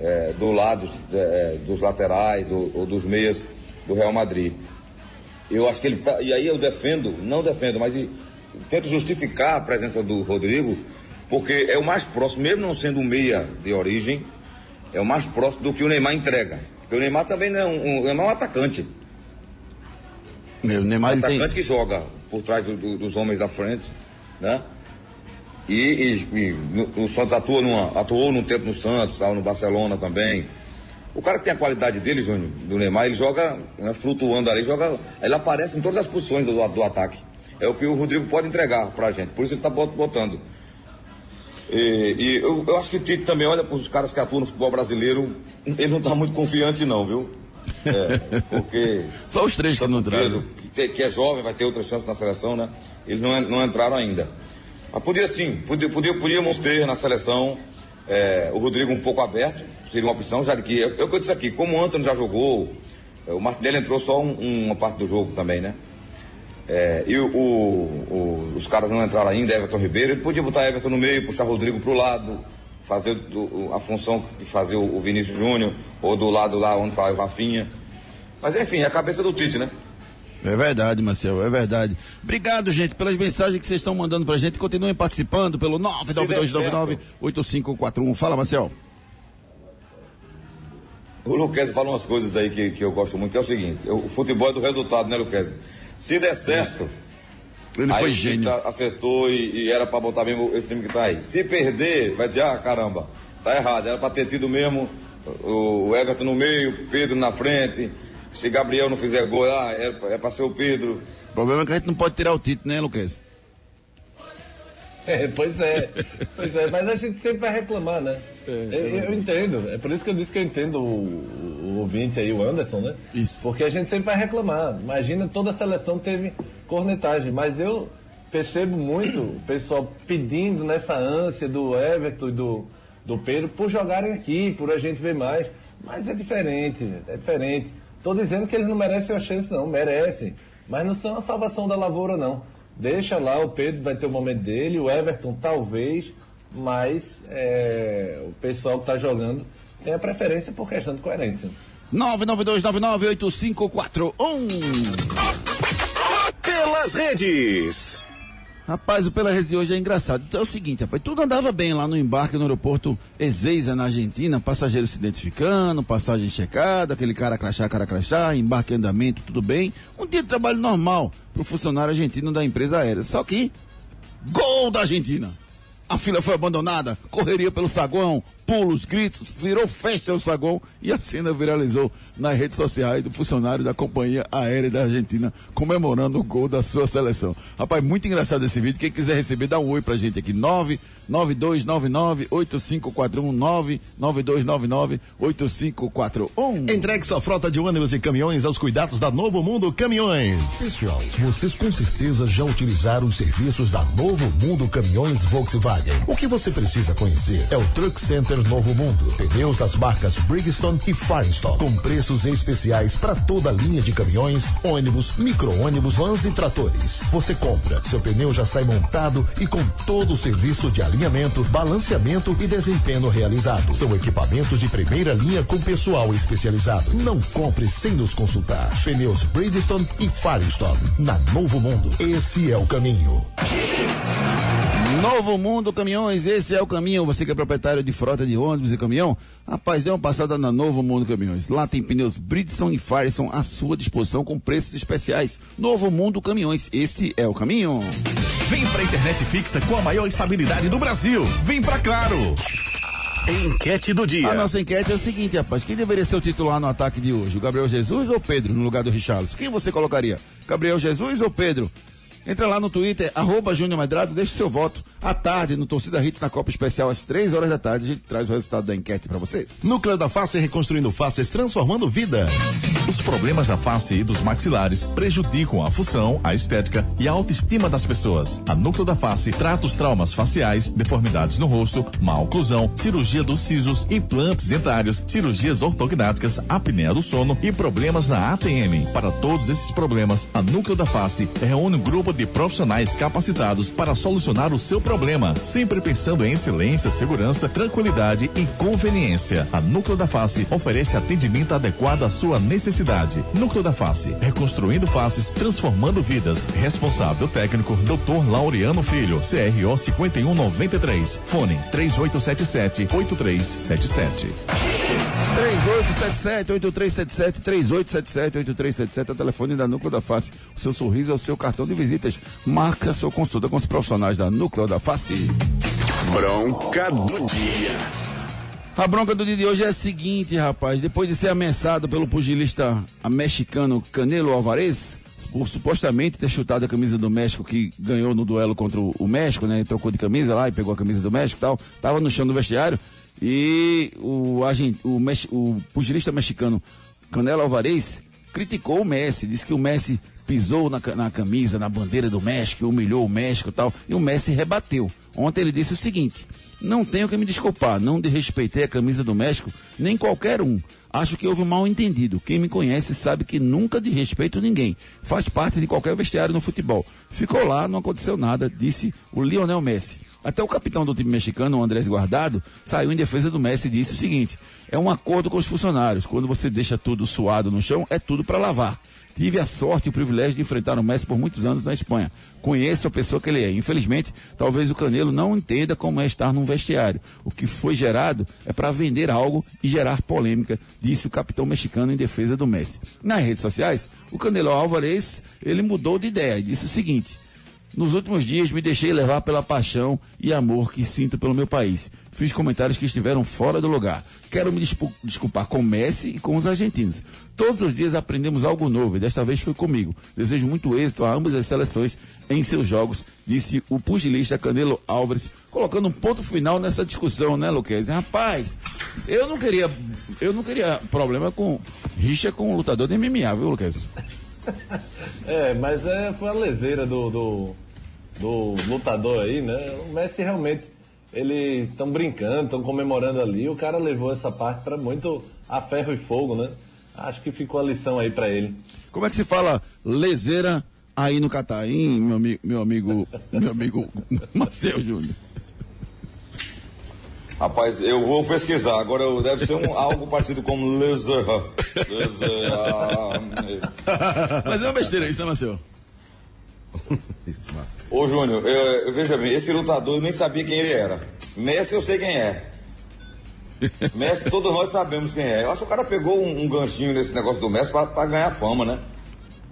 eh, do lado eh, dos laterais ou, ou dos meias do Real Madrid. Eu acho que ele tá. E aí eu defendo, não defendo, mas tento justificar a presença do Rodrigo, porque é o mais próximo, mesmo não sendo um meia de origem, é o mais próximo do que o Neymar entrega. Porque o Neymar também não é um, um- Neymar é um atacante. O Neymar Um ele tem, atacante que joga por trás do- do- dos homens da frente, né? E, e- e no, o Santos atua numa, atuou num tempo no Santos, tal, no Barcelona também. O cara que tem a qualidade dele, Júnior, do Neymar, ele joga né, flutuando ali, joga, ele aparece em todas as posições do, do ataque. É o que o Rodrigo pode entregar pra gente, por isso ele tá botando. E, e eu, eu, acho que o Tite também olha para os caras que atuam no futebol brasileiro, ele não está muito confiante não, viu? É, porque. Só os três que não entraram. Que, que, é jovem, vai ter outra chance na seleção, né? Eles não, não entraram ainda. Mas podia sim, podia, podia, podíamos ter na seleção é, o Rodrigo um pouco aberto, seria uma opção, já que. Eu, eu disse aqui, como o Antônio já jogou, é, o Martinelli entrou só um, uma parte do jogo também, né? É, e o, o, os caras não entraram ainda, Everton Ribeiro, ele podia botar Everton no meio, puxar Rodrigo pro lado, fazer do, a função de fazer o, o Vinícius Júnior, ou do lado lá onde faz o Rafinha. Mas enfim, é a cabeça do Tite, né? É verdade, Marcel, é verdade. Obrigado, gente, pelas mensagens que vocês estão mandando pra gente. Continuem participando pelo 99299-8541. Fala, Marcel. O Luquezzi fala umas coisas aí que, que eu gosto muito, que é o seguinte, o futebol é do resultado, né, Luquezzi? Se der certo, ele foi gênio. Tá, acertou e, e era para botar mesmo esse time que tá aí. Se perder, vai dizer, ah, caramba, tá errado, era para ter tido mesmo o Everton no meio, Pedro na frente. Se Gabriel não fizer gol, ah, é, é para ser o Pedro. O problema é que a gente não pode tirar o título, né, Lucas? É, pois é, pois é, mas a gente sempre vai reclamar, né? É, eu, é eu, entendo, é por isso que eu disse que eu entendo o, o ouvinte aí, o Anderson, né? Isso. Porque a gente sempre vai reclamar. Imagina, toda a seleção teve cornetagem, mas eu percebo muito o pessoal pedindo nessa ânsia do Everton e do, do Pedro por jogarem aqui, por a gente ver mais. Mas é diferente, é diferente. Estou dizendo que eles não merecem a chance, não, merecem. Mas não são a salvação da lavoura, não. Deixa lá, o Pedro vai ter o momento dele, o Everton talvez, mas é, o pessoal que está jogando tem a preferência por questão de coerência. 992998541 Pelas redes. Rapaz, o Pela de hoje é engraçado. Então é o seguinte, rapaz, tudo andava bem lá no embarque no aeroporto Ezeiza, na Argentina, passageiro se identificando, passagem checada, aquele cara crachá, cara crachá, embarque andamento, tudo bem. Um dia de trabalho normal para o funcionário argentino da empresa aérea. Só que, gol da Argentina! A fila foi abandonada, correria pelo saguão, pulos, gritos, virou festa no saguão e a cena viralizou nas redes sociais do funcionário da companhia aérea da Argentina comemorando o gol da sua seleção. Rapaz, muito engraçado esse vídeo. Quem quiser receber, dá um oi pra gente aqui. 99299-8541. 99299-8541. Entregue sua frota de ônibus e caminhões aos cuidados da Novo Mundo Caminhões. Pessoal, vocês com certeza já utilizaram os serviços da Novo Mundo Caminhões Volkswagen. O que você precisa conhecer é o Truck Center Novo Mundo. Pneus das marcas Bridgestone e Firestone, com preços especiais para toda a linha de caminhões, ônibus, micro-ônibus, vans e tratores. Você compra, seu pneu já sai montado e com todo o serviço de alinhamento, balanceamento e desempenho realizado. São equipamentos de primeira linha com pessoal especializado. Não compre sem nos consultar. Pneus Bridgestone e Firestone. Na Novo Mundo, esse é o caminho. Novo Mundo Caminhões, esse é o caminho. Você que é proprietário de frota de ônibus e caminhão, rapaz, dê uma passada na Novo Mundo Caminhões. Lá tem pneus Bridgestone e Firestone à sua disposição com preços especiais. Novo Mundo Caminhões, esse é o caminho. Vem pra internet fixa com a maior estabilidade do Brasil. Vem pra Claro. Enquete do dia. A nossa enquete é o seguinte, rapaz. Quem deveria ser o titular no ataque de hoje? O Gabriel Jesus ou Pedro no lugar do Richarlison? Quem você colocaria? Gabriel Jesus ou Pedro? Entra lá no Twitter, arroba Júnior Medrado, deixe seu voto. À tarde, no Torcida Hits, na Copa Especial, às três horas da tarde, a gente traz o resultado da enquete para vocês. Núcleo da Face reconstruindo faces, transformando vidas. Os problemas da face e dos maxilares prejudicam a função, a estética e a autoestima das pessoas. A Núcleo da Face trata os traumas faciais, deformidades no rosto, má oclusão, cirurgia dos sisos, implantes dentários, cirurgias ortognáticas, apneia do sono e problemas na ATM. Para todos esses problemas, a Núcleo da Face reúne um grupo de profissionais capacitados para solucionar o seu problema, sempre pensando em excelência, segurança, tranquilidade e conveniência. A Núcleo da Face oferece atendimento adequado à sua necessidade. Núcleo da Face, reconstruindo faces, transformando vidas. Responsável técnico, Dr. Laureano Filho, CRO 5193. Fone 3877 8377. 3877 8377 3877 8377 é o telefone da Núcleo da Face. O seu sorriso é o seu cartão de visita visitas, marca sua consulta com os profissionais da Núcleo da Face. Bronca do dia. A bronca do dia de hoje é a seguinte, rapaz. Depois de ser ameaçado pelo pugilista mexicano Canelo Alvarez, por supostamente ter chutado a camisa do México que ganhou no duelo contra o México, né? Trocou de camisa lá e pegou a camisa do México e tal. Tava no chão do vestiário e o, agente, o, o pugilista mexicano Canelo Alvarez criticou o Messi, disse que o Messi pisou na, na camisa, na bandeira do México, humilhou o México e tal. E o Messi rebateu. Ontem ele disse o seguinte: não tenho que me desculpar, não desrespeitei a camisa do México, nem qualquer um. Acho que houve um mal entendido. Quem me conhece sabe que nunca desrespeito ninguém. Faz parte de qualquer vestiário no futebol. Ficou lá, não aconteceu nada, disse o Lionel Messi. Até o capitão do time mexicano, o Andrés Guardado, saiu em defesa do Messi e disse o seguinte: é um acordo com os funcionários. Quando você deixa tudo suado no chão, é tudo para lavar. Tive a sorte e o privilégio de enfrentar o Messi por muitos anos na Espanha. Conheço a pessoa que ele é. Infelizmente, talvez o Canelo não entenda como é estar num vestiário. O que foi gerado é para vender algo e gerar polêmica, disse o capitão mexicano em defesa do Messi. Nas redes sociais, o Canelo Álvares, ele mudou de ideia e disse o seguinte: nos últimos dias me deixei levar pela paixão e amor que sinto pelo meu país. Fiz comentários que estiveram fora do lugar. Quero me desculpar com Messi e com os argentinos. Todos os dias aprendemos algo novo e desta vez foi comigo. Desejo muito êxito a ambas as seleções em seus jogos, disse o pugilista Canelo Álvares, colocando um ponto final nessa discussão, né, Luquez? Rapaz, eu não queria, eu não queria problema com rixa com o lutador de MMA, viu, Luquez? É, mas é, foi a leseira do, do, do lutador aí, né? O Messi realmente eles estão brincando, estão comemorando ali. O cara levou essa parte para muito a ferro e fogo, né? Acho que ficou a lição aí para ele. Como é que se fala leseira aí no Catar, hein, meu, amigo, meu amigo, meu amigo Marcel Júnior? Rapaz, eu vou pesquisar. Agora deve ser um, algo parecido com leseira. Mas é uma besteira isso, Marcel? Isso, massa. Ô, Júnior, veja bem, esse lutador eu nem sabia quem ele era. Messi eu sei quem é. Messi, todos nós sabemos quem é. Eu acho que o cara pegou um, um ganchinho nesse negócio do Messi pra, pra ganhar fama, né?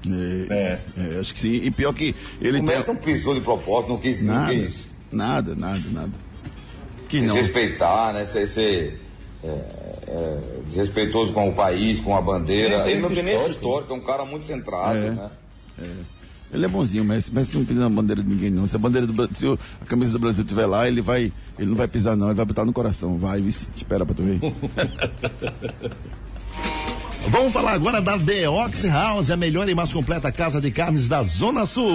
É, é. é, acho que sim. E pior que ele o tem... Messi não pisou de propósito, não quis, nada, não quis. Nada, nada, nada. Que não. Respeitar, né? Ser, ser é, é, desrespeitoso com o país, com a bandeira. Ele, ele não tem nem esse histórico, é um cara muito centrado, é, né? É. Ele é bonzinho, mas, mas não pisa na bandeira de ninguém, não. Se a bandeira do se a camisa do Brasil estiver lá, ele vai. Ele não vai pisar, não, ele vai botar no coração. Vai, vice, espera pra tu ver. Vamos falar agora da The Ox House, a melhor e mais completa casa de carnes da Zona Sul.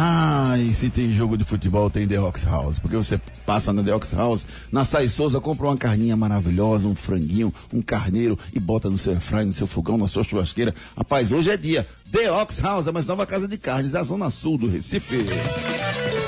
Ah, e se tem jogo de futebol, tem The Ox House. Porque você passa na The Ox House, na Sai Souza, compra uma carninha maravilhosa, um franguinho, um carneiro e bota no seu airfryer, no seu fogão, na sua churrasqueira. Rapaz, hoje é dia. The Ox House, a mais nova casa de carnes, a zona sul do Recife.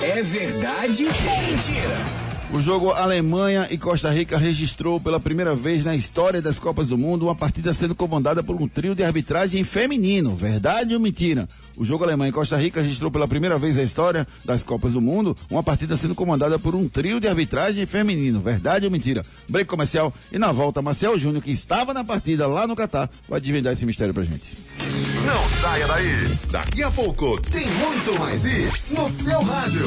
É verdade ou mentira? O jogo Alemanha e Costa Rica registrou pela primeira vez na história das Copas do Mundo uma partida sendo comandada por um trio de arbitragem feminino. Verdade ou mentira? O jogo Alemanha e Costa Rica registrou pela primeira vez na história das Copas do Mundo uma partida sendo comandada por um trio de arbitragem feminino. Verdade ou mentira? Break comercial e na volta, Marcel Júnior, que estava na partida lá no Catar, vai desvendar esse mistério pra gente. Não saia daí. Daqui a pouco tem muito mais isso no seu rádio.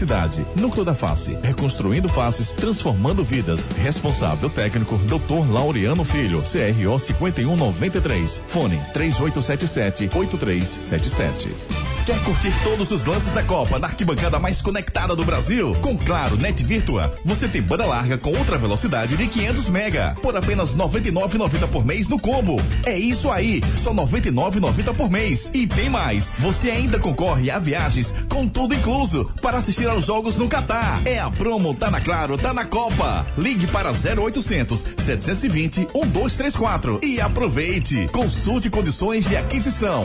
cidade. Núcleo da Face, reconstruindo faces, transformando vidas. Responsável técnico, Dr. Laureano Filho, CRO 5193. Fone 3877 8377. Quer curtir todos os lances da Copa na arquibancada mais conectada do Brasil? Com Claro Net Virtua, você tem banda larga com ultra velocidade de 500 mega por apenas 99,90 por mês no combo. É isso aí, só 99,90 por mês. E tem mais, você ainda concorre a viagens com tudo incluso para assistir aos jogos no Catar. É a promo tá na Claro, tá na Copa. Ligue para 0800 720 1234 e aproveite. Consulte condições de aquisição.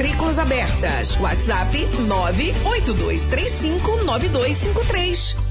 Matrículas abertas. WhatsApp 982359253.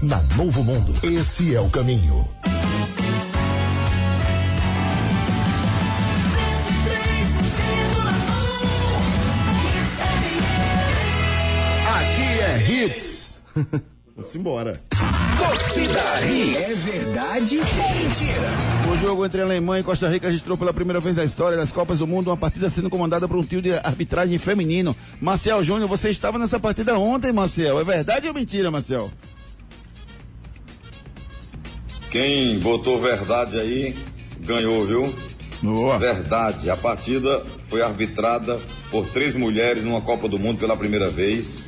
na Novo Mundo. Esse é o caminho. Aqui é hits. Vamos embora. Torcida Hits. É verdade ou mentira? O jogo entre Alemanha e Costa Rica registrou pela primeira vez na história das Copas do Mundo uma partida sendo comandada por um trio de arbitragem feminino. Marcel Júnior, você estava nessa partida ontem, Marcel. É verdade ou mentira, Marcel? Quem botou verdade aí ganhou, viu? Boa. Verdade. A partida foi arbitrada por três mulheres numa Copa do Mundo pela primeira vez.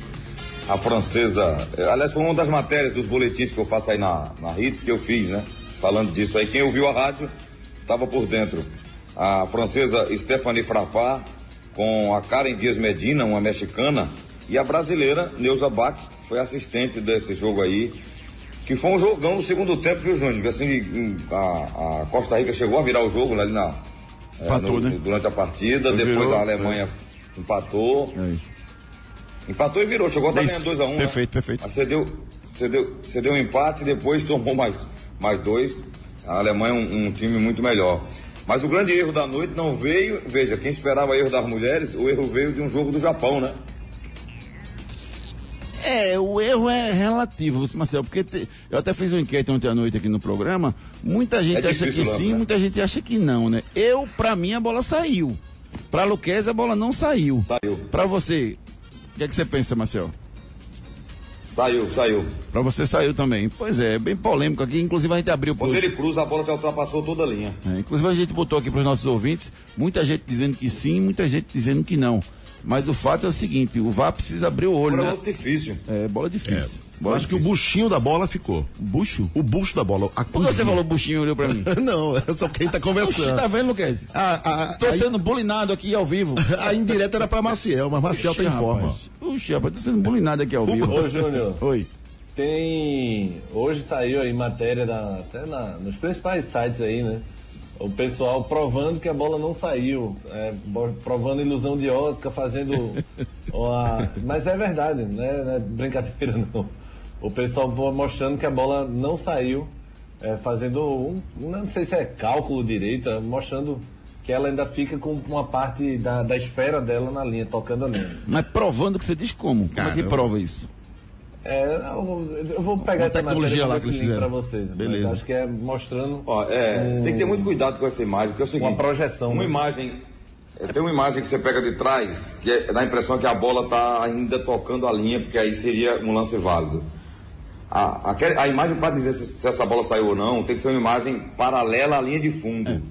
A francesa, eh, aliás, foi uma das matérias dos boletins que eu faço aí na, na Hits que eu fiz, né? Falando disso aí. Quem ouviu a rádio estava por dentro. A francesa Stephanie Frappard com a Karen Dias Medina, uma mexicana, e a brasileira Neuza Bach, foi assistente desse jogo aí que foi um jogão no segundo tempo, viu, Júnior? Assim, a, a Costa Rica chegou a virar o jogo ali na, é, Empatou, no- né? durante a partida, Virou, depois a é. Alemanha empatou. Aí. Empatou e virou, chegou a Isso. ganhando 2x1. Perfeito, perfeito. Aí cedeu, cedeu, cedeu um empate e depois tomou mais, mais dois. A Alemanha é um, um time muito melhor. Mas o grande erro da noite não veio, veja, quem esperava erro das mulheres, o erro veio de um jogo do Japão, né? É, o erro é relativo, Marcelo, porque te- eu até fiz uma enquete ontem à noite aqui no programa. Muita gente É acha que sim, né? muita gente acha que não, né? Eu, pra mim, a bola saiu. Pra Luquez, a bola não saiu. Saiu. Pra você, o que, é que você pensa, Marcelo? Saiu, saiu. Pra você saiu também. Pois é, bem polêmico aqui. Inclusive a gente abriu Quando ele cruza, a bola já ultrapassou toda a linha. É, inclusive a gente botou aqui para os nossos ouvintes, muita gente dizendo que sim, muita gente dizendo que não. Mas o fato é o seguinte, o VAR precisa abrir o olho, Agora é né? difícil. É, bola difícil. Eu Bola acho que o difícil. buchinho da bola ficou. Bucho? O bucho da bola. A Por que você falou buchinho e olhou pra mim? Não, é só a gente tá conversando. tá vendo, Luquez? A, a, Tô sendo bulinado aqui ao vivo. a, a indireta era pra Maciel, mas Maciel tá em forma. rapaz. Oxi, rapaz, tô sendo bulinado aqui ao vivo. Ô, Júnior. Oi. Tem. Hoje saiu aí matéria na- até na- nos principais sites aí, né? O pessoal provando que a bola não saiu, é, provando ilusão de ótica, fazendo. uma- Mas é verdade, né? Não é brincadeira não. o pessoal mostrando que a bola não saiu, é, fazendo um, não sei se é cálculo direito, é, mostrando que ela ainda fica com uma parte da, da esfera dela na linha, tocando a linha. Mas provando que você diz como? Como é que prova isso? É, eu, eu vou pegar Uma essa tecnologia lá que eles fizeram. para vocês. mas Beleza. acho que é mostrando. Ó, é, um- tem que ter muito cuidado com essa imagem, porque é o seguinte. Uma projeção, Uma né? imagem. é, tem uma imagem que você pega de trás, que é, dá a impressão que a bola está ainda tocando a linha, porque aí seria um lance válido. A, aquela- a imagem para dizer se, se essa bola saiu ou não, tem que ser uma imagem paralela à linha de fundo.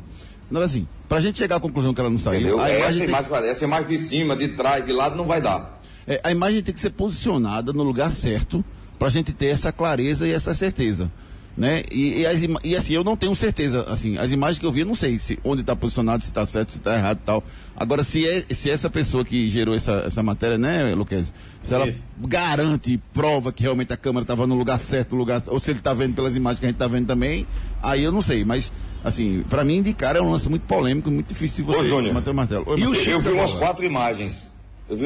Não, assim, pra gente chegar à conclusão que ela não saiu, a essa, imagem, tem, imagem, essa imagem de cima, de trás, de lado não vai dar. É, a imagem tem que ser posicionada no lugar certo pra gente ter essa clareza e essa certeza. Né? E, e, as e assim, eu não tenho certeza, assim, as imagens que eu vi, eu não sei se onde está posicionado, se está certo, se está errado e tal. Agora, se, é, se essa pessoa que gerou essa, essa matéria, né, Luquez, se ela Isso. garante, prova que realmente a câmera estava no lugar certo, lugar, ou se ele está vendo pelas imagens que a gente está vendo também, aí eu não sei, mas assim, para mim de cara é um lance muito polêmico, muito difícil de você Ô, Júnior. manter o martelo. Oi, E Marcelo. eu vi umas quatro imagens. Eu vi,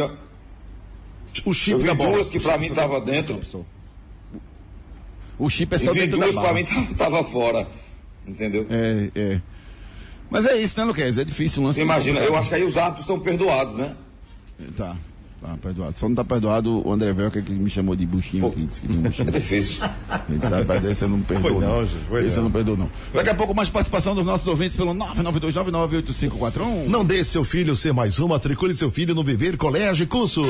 O chip eu vi duas que pra mim tava dentro. O chip é E só vi dentro duas da bala. mim tava, fora. Entendeu? É, é. Mas é isso, né, Luquez? É difícil o lance. Você imagina, eu acho que aí os árbitros estão perdoados, né? Tá. Tá perdoado. Só não tá perdoado o André Velker que me chamou de buchinho aqui. Disse que não É buchinho. difícil. Ele tá, vai desse eu não perdoou. Foi não, gente, foi Esse eu não. não perdoou, não. Daqui a pouco mais participação dos nossos ouvintes pelo 992998541. Não deixe seu filho ser mais um, matricule seu filho no Viver Colégio e Curso.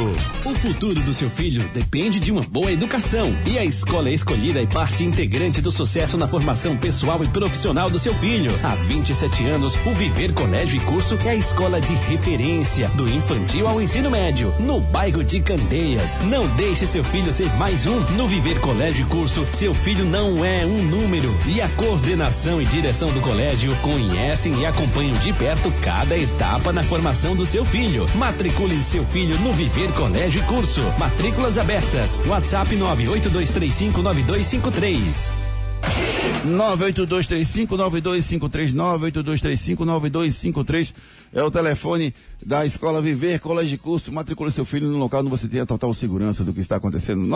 O futuro do seu filho depende de uma boa educação. E a escola escolhida é parte integrante do sucesso na formação pessoal e profissional do seu filho. Há 27 anos, o Viver Colégio e Curso é a escola de referência do infantil ao ensino médio, no bairro de Candeias. Não deixe seu filho ser mais um. No Viver Colégio e Curso, seu filho não é um número. E a coordenação e direção do colégio conhecem e acompanham de perto cada etapa na formação do seu filho. Matricule seu filho no Viver Colégio e Curso. Matrículas abertas. WhatsApp 982359253. 982359253, 982359253 é o telefone da Escola Viver Colégio de Curso. Matricule seu filho no local onde você tenha total segurança do que está acontecendo.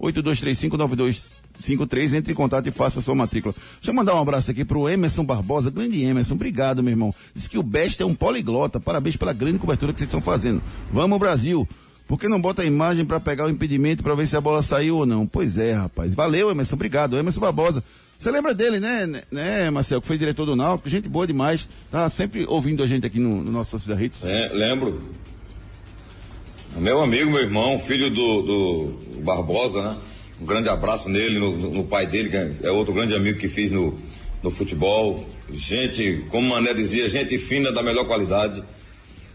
982359253, entre em contato e faça a sua matrícula. Deixa eu mandar um abraço aqui pro Emerson Barbosa, grande Emerson, obrigado, meu irmão. Diz que o Best é um poliglota, parabéns pela grande cobertura que vocês estão fazendo. Vamos, Brasil! Por que não bota a imagem para pegar o impedimento para ver se a bola saiu ou não? Pois é, rapaz. Valeu, Emerson. Obrigado. Emerson Barbosa. Você lembra dele, né, né, né, Marcel, que foi diretor do Náutico? Gente boa demais. Tá sempre ouvindo a gente aqui no, no nosso Sociedade Hits. É, lembro. Meu amigo, meu irmão, filho do, do Barbosa, né? Um grande abraço nele, no, no pai dele, que é outro grande amigo que fiz no, no futebol. Gente, como Mané dizia, gente fina da melhor qualidade.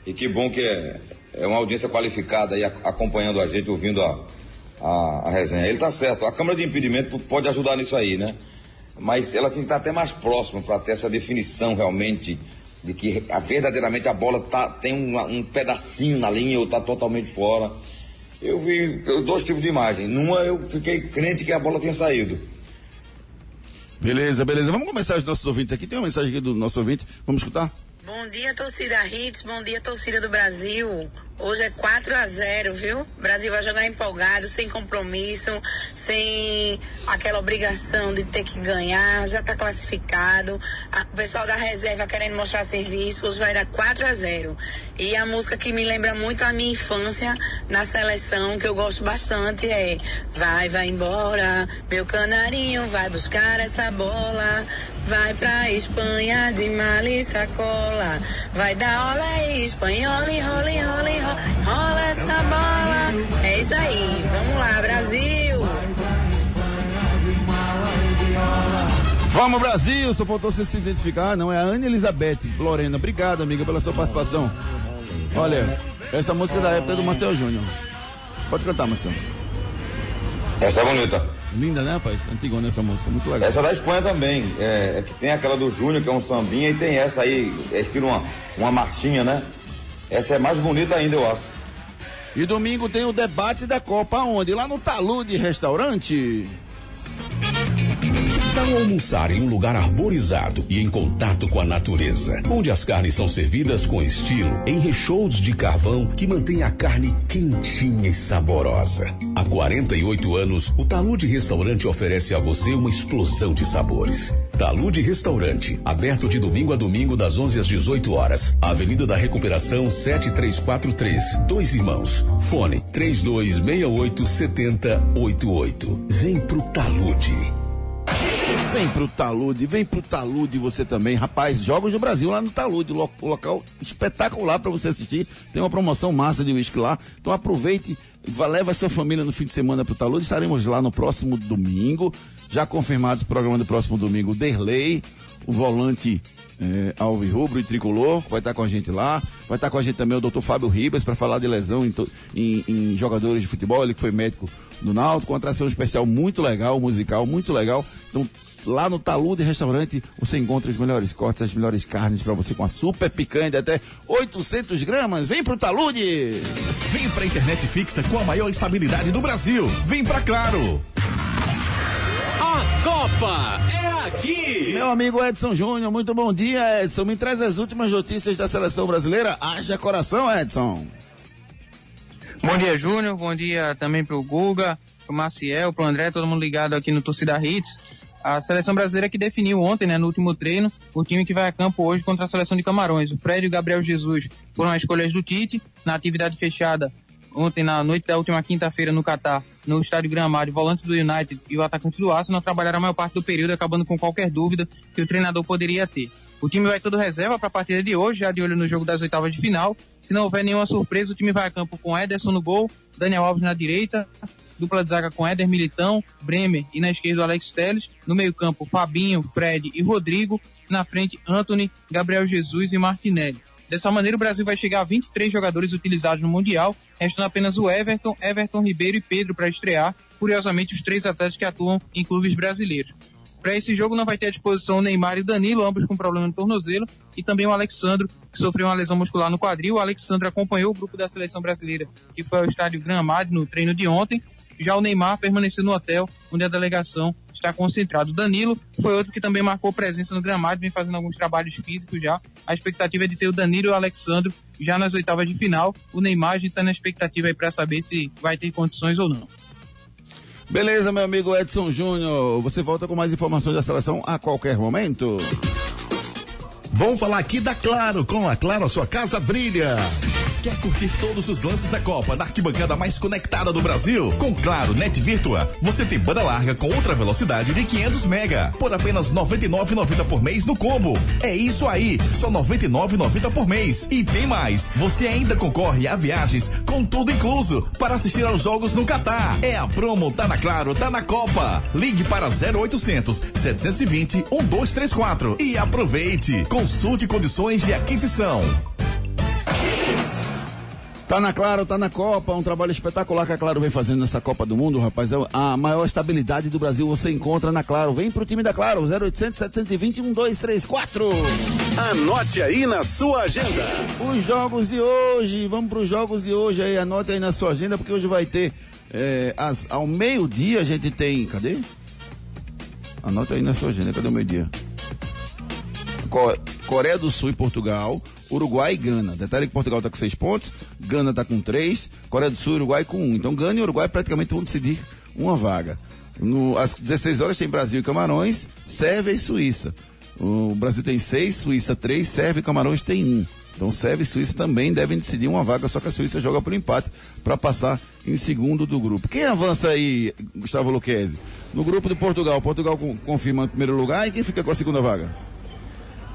E que bom que é, é uma audiência qualificada aí acompanhando a gente, ouvindo a, a, a resenha. Ele tá certo, a Câmara de Impedimento pode ajudar nisso aí, né? Mas ela tem que estar até mais próxima para ter essa definição realmente de que a- verdadeiramente a bola tá, tem um, um pedacinho na linha ou tá totalmente fora. Eu vi eu- dois tipos de imagem. Numa eu fiquei crente que a bola tinha saído. Beleza, beleza. Vamos começar os nossos ouvintes aqui. Tem uma mensagem aqui do nosso ouvinte. Vamos escutar? Bom dia, torcida Hits. Bom dia, torcida do Brasil. Hoje é 4 a 0 viu? O Brasil vai jogar empolgado, sem compromisso, sem aquela obrigação de ter que ganhar. Já está classificado. O pessoal da reserva querendo mostrar serviço. Hoje vai dar 4 a 0 E a música que me lembra muito a minha infância na seleção, que eu gosto bastante, é Vai, vai embora, meu canarinho, vai buscar essa bola. Vai pra Espanha de mala e sacola. Vai dar olé espanhola e rola, rola, rola, rola essa bola. É isso aí, vamos lá, Brasil! Vamos, Brasil! Só faltou você se identificar. Não, é a Ana Elizabeth Lorena. Obrigado, amiga, pela sua participação. Olha, essa música é da época do Marcel Júnior. Pode cantar, Marcel. Essa é bonita. Linda, né, rapaz? Antigona essa música, muito legal. Essa é da Espanha também. É, é que tem aquela do Júnior, que é um sambinha, e tem essa aí, é estilo uma, uma marchinha, né? Essa é mais bonita ainda, eu acho. E domingo tem o debate da Copa onde? Lá no Talude Restaurante. Tal almoçar em um lugar arborizado e em contato com a natureza, onde as carnes são servidas com estilo, em recheios de carvão que mantém a carne quentinha e saborosa. Há 48 anos, o Talude Restaurante oferece a você uma explosão de sabores. Talude Restaurante, aberto de domingo a domingo das 11 às 18 horas. Avenida da Recuperação 7343, Dois Irmãos. Fone 3268 7088. Vem pro Talude. Vem pro Talude, vem pro Talude você também. Rapaz, Jogos do Brasil lá no Talude, lo local espetacular para você assistir. Tem uma promoção massa de uísque lá. Então aproveite, leva sua família no fim de semana pro Talude. Estaremos lá no próximo domingo. Já confirmados o programa do próximo domingo, Derlei, o volante é, Alves Rubro e Tricolor, vai estar com a gente lá. Vai estar com a gente também o doutor Fábio Ribas para falar de lesão em, em, em, jogadores de futebol, ele que foi médico do Náutico, uma atração especial muito legal, musical, muito legal. Então, lá no Talude Restaurante, você encontra os melhores cortes, as melhores carnes para você com a super picanha de até 800 gramas. Vem pro Talude! Vem pra internet fixa com a maior estabilidade do Brasil. Vem pra Claro! A Copa é aqui! Meu amigo Edson Júnior, muito bom dia, Edson. Me traz as últimas notícias da seleção brasileira. Haja coração, Edson. Bom dia, Júnior. Bom dia também pro Guga, pro Maciel, pro André, todo mundo ligado aqui no Torcida Hits. A seleção brasileira que definiu ontem, né, no último treino, o time que vai a campo hoje contra a seleção de Camarões. O Fred e o Gabriel Jesus foram as escolhas do Tite. Na atividade fechada, ontem na noite da última quinta-feira no Catar, no estádio Gramado, o volante do United e o atacante do Arsenal trabalharam a maior parte do período, acabando com qualquer dúvida que o treinador poderia ter. O time vai todo reserva para a partida de hoje, já de olho no jogo das oitavas de final. Se não houver nenhuma surpresa, o time vai a campo com Ederson no gol, Daniel Alves na direita, dupla de zaga com Éder Militão, Bremer e na esquerda o Alex Telles, no meio campo Fabinho, Fred e Rodrigo, na frente Anthony, Gabriel Jesus e Martinelli. Dessa maneira, o Brasil vai chegar a 23 jogadores utilizados no Mundial, restando apenas o Everton, Everton Ribeiro e Pedro para estrear, curiosamente os três atletas que atuam em clubes brasileiros. Para esse jogo não vai ter à disposição Neymar e Danilo, ambos com problema no tornozelo, e também o Alexandro, que sofreu uma lesão muscular no quadril. O Alexandro acompanhou o grupo da seleção brasileira, que foi ao estádio Gramado no treino de ontem. Já o Neymar permaneceu no hotel, onde a delegação está concentrado. Danilo foi outro que também marcou presença no gramado, vem fazendo alguns trabalhos físicos já. A expectativa é de ter o Danilo e o Alexandro já nas oitavas de final. O Neymar está na expectativa aí para saber se vai ter condições ou não. Beleza, meu amigo Edson Júnior. Você volta com mais informações da seleção a qualquer momento. Vamos falar aqui da Claro. Com a Claro, a sua casa brilha. Quer curtir todos os lances da Copa na arquibancada mais conectada do Brasil? Com Claro Net Virtua, você tem banda larga com outra velocidade de 500 mega por apenas 99,90 por mês no combo. É isso aí, só 99,90 por mês. E tem mais, você ainda concorre a viagens com tudo incluso para assistir aos jogos no Catar. É a promo tá na Claro, tá na Copa. Ligue para 0800 720 1234 e aproveite. Consulte condições de aquisição. Tá na Claro, tá na Copa, um trabalho espetacular que a Claro vem fazendo nessa Copa do Mundo, rapaz. É a maior estabilidade do Brasil você encontra na Claro. Vem pro time da Claro, 0800 720 1234. Anote aí na sua agenda. Os jogos de hoje, vamos pros jogos de hoje aí, anote aí na sua agenda, porque hoje vai ter, é, as, ao meio-dia a gente tem, cadê? Anote aí na sua agenda, cadê o meio-dia? Coreia do Sul e Portugal, Uruguai e Gana. Detalhe que Portugal está com seis pontos, Gana está com três, Coreia do Sul e Uruguai com um. Então Gana e Uruguai praticamente vão decidir uma vaga. No, às 16 horas tem Brasil e Camarões, Sérvia e Suíça. O Brasil tem seis, Suíça três, Sérvia e Camarões tem um. Então Sérvia e Suíça também devem decidir uma vaga, só que a Suíça joga por empate para passar em segundo do grupo. Quem avança aí, Gustavo Luquezzi? No grupo de Portugal, Portugal confirma o primeiro lugar e quem fica com a segunda vaga?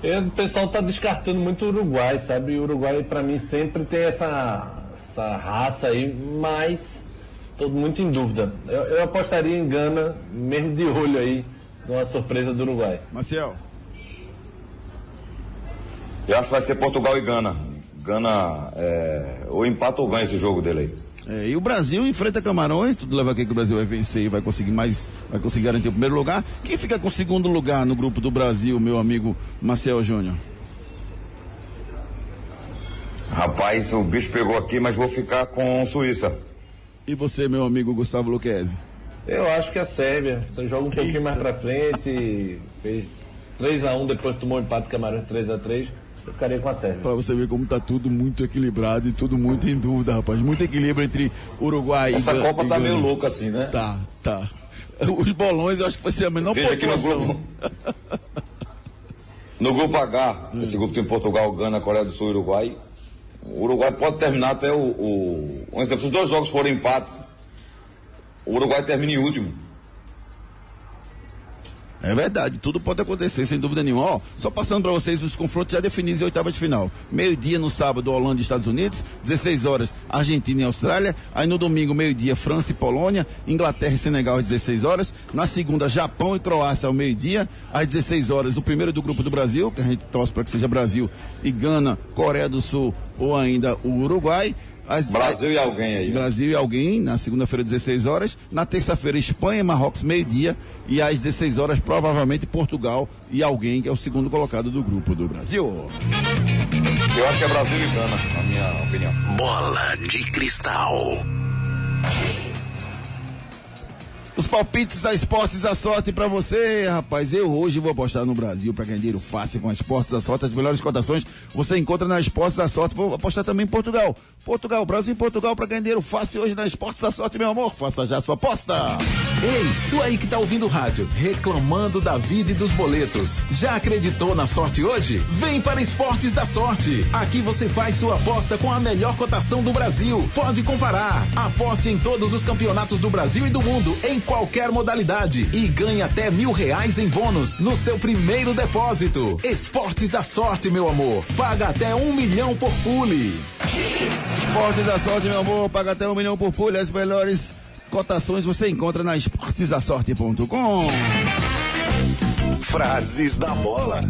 O pessoal tá descartando muito o Uruguai, sabe? O Uruguai, para mim, sempre tem essa, essa raça aí, mas tô muito em dúvida. Eu, eu apostaria em Gana, mesmo de olho aí, numa surpresa do Uruguai. Marcial. Eu acho que vai ser Portugal e Gana. Gana, é, ou empata ou ganha esse jogo dele aí. É, e o Brasil enfrenta Camarões, tudo leva aqui que o Brasil vai vencer e vai conseguir mais, vai conseguir garantir o primeiro lugar. Quem fica com o segundo lugar no grupo do Brasil, meu amigo Marcel Júnior? Rapaz, o bicho pegou aqui, mas vou ficar com Suíça. E você, meu amigo Gustavo Luquezzi? Eu acho que a Sérvia, você joga um pouquinho mais pra frente, fez 3x1, depois tomou um empate Camarões 3x3. Eu ficaria com a Sérvia. Pra você ver como tá tudo muito equilibrado e tudo muito em dúvida, rapaz. Muito equilíbrio entre Uruguai Essa e Essa Copa tá meio louca assim, né? Tá, tá. Os bolões eu acho que vai ser a menor Veja aqui no grupo, no grupo H, esse grupo tem Portugal, Gana, Coreia do Sul e Uruguai. O Uruguai pode terminar até o. o um exemplo, se os dois jogos forem empates, o Uruguai termina em último. É verdade, tudo pode acontecer, sem dúvida nenhuma. Ó, só passando para vocês os confrontos já definidos em oitava de final. Meio-dia no sábado, Holanda e Estados Unidos. 16 horas, Argentina e Austrália. Aí no domingo, meio-dia, França e Polônia. Inglaterra e Senegal às 16 horas. Na segunda, Japão e Croácia ao meio-dia. Às 16 horas, o primeiro do grupo do Brasil, que a gente torce para que seja Brasil e Gana, Coreia do Sul ou ainda o Uruguai. As- Brasil e alguém aí. Brasil e alguém, na segunda-feira, 16 horas. Na terça-feira, Espanha e Marrocos, meio-dia. E às 16 horas, provavelmente, Portugal e alguém, que é o segundo colocado do grupo do Brasil. Eu acho que é Brasil e Gana, na minha opinião. Bola de cristal. Os palpites da Esportes da Sorte pra você, rapaz. Eu hoje vou apostar no Brasil pra ganhar dinheiro fácil com a Esportes da Sorte. As melhores cotações você encontra na Esportes da Sorte. Vou apostar também em Portugal. Portugal, Brasil e Portugal pra ganhar dinheiro fácil hoje na Esportes da Sorte, meu amor. Faça já a sua aposta. Ei, tu aí que tá ouvindo o rádio, reclamando da vida e dos boletos. Já acreditou na sorte hoje? Vem para Esportes da Sorte. Aqui você faz sua aposta com a melhor cotação do Brasil. Pode comparar. Aposte em todos os campeonatos do Brasil e do mundo, em qualquer modalidade. E ganhe até mil reais em bônus no seu primeiro depósito. Esportes da Sorte, meu amor. Paga até um milhão por pule. Esportes da Sorte, meu amor. Paga até um milhão por pulha. As melhores cotações você encontra na esportesdasorte.com. Frases da bola.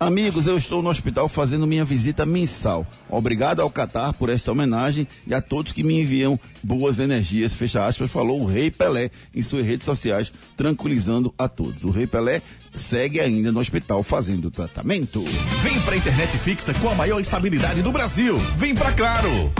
Amigos, eu estou no hospital fazendo minha visita mensal. Obrigado ao Catar por esta homenagem e a todos que me enviam boas energias. Fecha aspas, falou o Rei Pelé em suas redes sociais, tranquilizando a todos. O Rei Pelé segue ainda no hospital fazendo tratamento. Vem pra internet fixa com a maior estabilidade do Brasil. Vem pra Claro.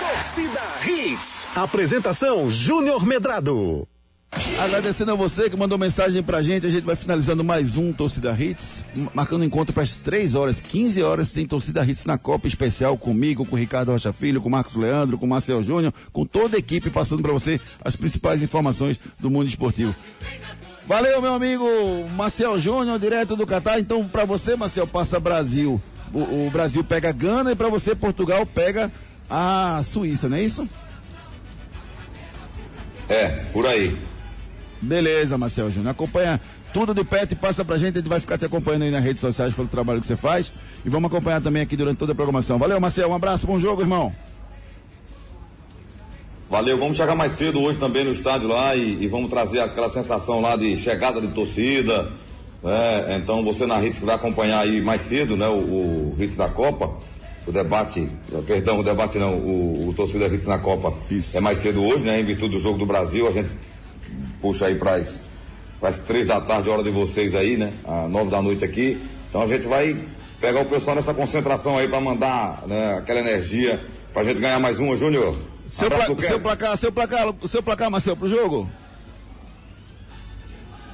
Torcida Hits. Apresentação Júnior Medrado. Agradecendo a você que mandou mensagem pra gente, a gente vai finalizando mais um Torcida Hits, marcando encontro para as 3 horas, 15 horas, tem Torcida Hits na Copa especial comigo, com o Ricardo Rocha Filho, com o Marcos Leandro, com o Marcel Júnior, com toda a equipe passando para você as principais informações do mundo esportivo. Valeu, meu amigo Marcel Júnior, direto do Catar. Então, para você, Marcel, passa Brasil. O, o Brasil pega Gana e para você, Portugal pega a Suíça, não é isso? É, por aí. Beleza, Marcel Júnior. Acompanha tudo de perto e passa pra gente. A gente vai ficar te acompanhando aí nas redes sociais pelo trabalho que você faz. E vamos acompanhar também aqui durante toda a programação. Valeu, Marcel. Um abraço, bom jogo, irmão. Valeu, vamos chegar mais cedo hoje também no estádio lá e, e vamos trazer aquela sensação lá de chegada de torcida. né? Então você na Hits que vai acompanhar aí mais cedo, né? O, o Hits da Copa, o debate, perdão, o debate não, o, o torcida Hits na Copa é mais cedo hoje, né? Em virtude do jogo do Brasil, a gente puxa aí para as três da tarde, hora de vocês aí, né? Às nove da noite aqui. Então a gente vai pegar o pessoal nessa concentração aí para mandar né, aquela energia pra gente ganhar mais uma, Júnior. Seu, pla- seu placar, seu placar, seu placar, Marcel, pro jogo?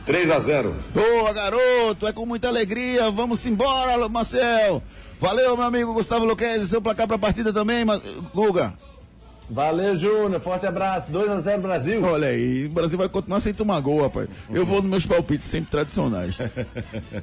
3 a 0 Boa, garoto, é com muita alegria. Vamos embora, Marcel. Valeu, meu amigo Gustavo Luquezzi. Seu placar pra partida também, Guga. Valeu, Júnior. Forte abraço. 2x0 Brasil. Olha aí, o Brasil vai continuar sem tomar gol, rapaz. Eu vou nos meus palpites sempre tradicionais.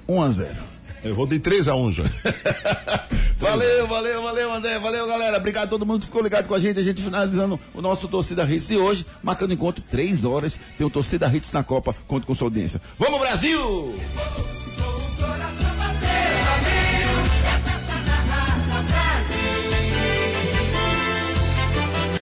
1 a 0 Eu vou de 3 a 1 Júnior. Valeu, valeu, valeu, André. Valeu, galera. Obrigado a todo mundo que ficou ligado com a gente. A gente finalizando o nosso Torcida Hits e hoje, marcando encontro 3 horas, tem o Torcida Hits na Copa. Conto com sua audiência. Vamos, Brasil!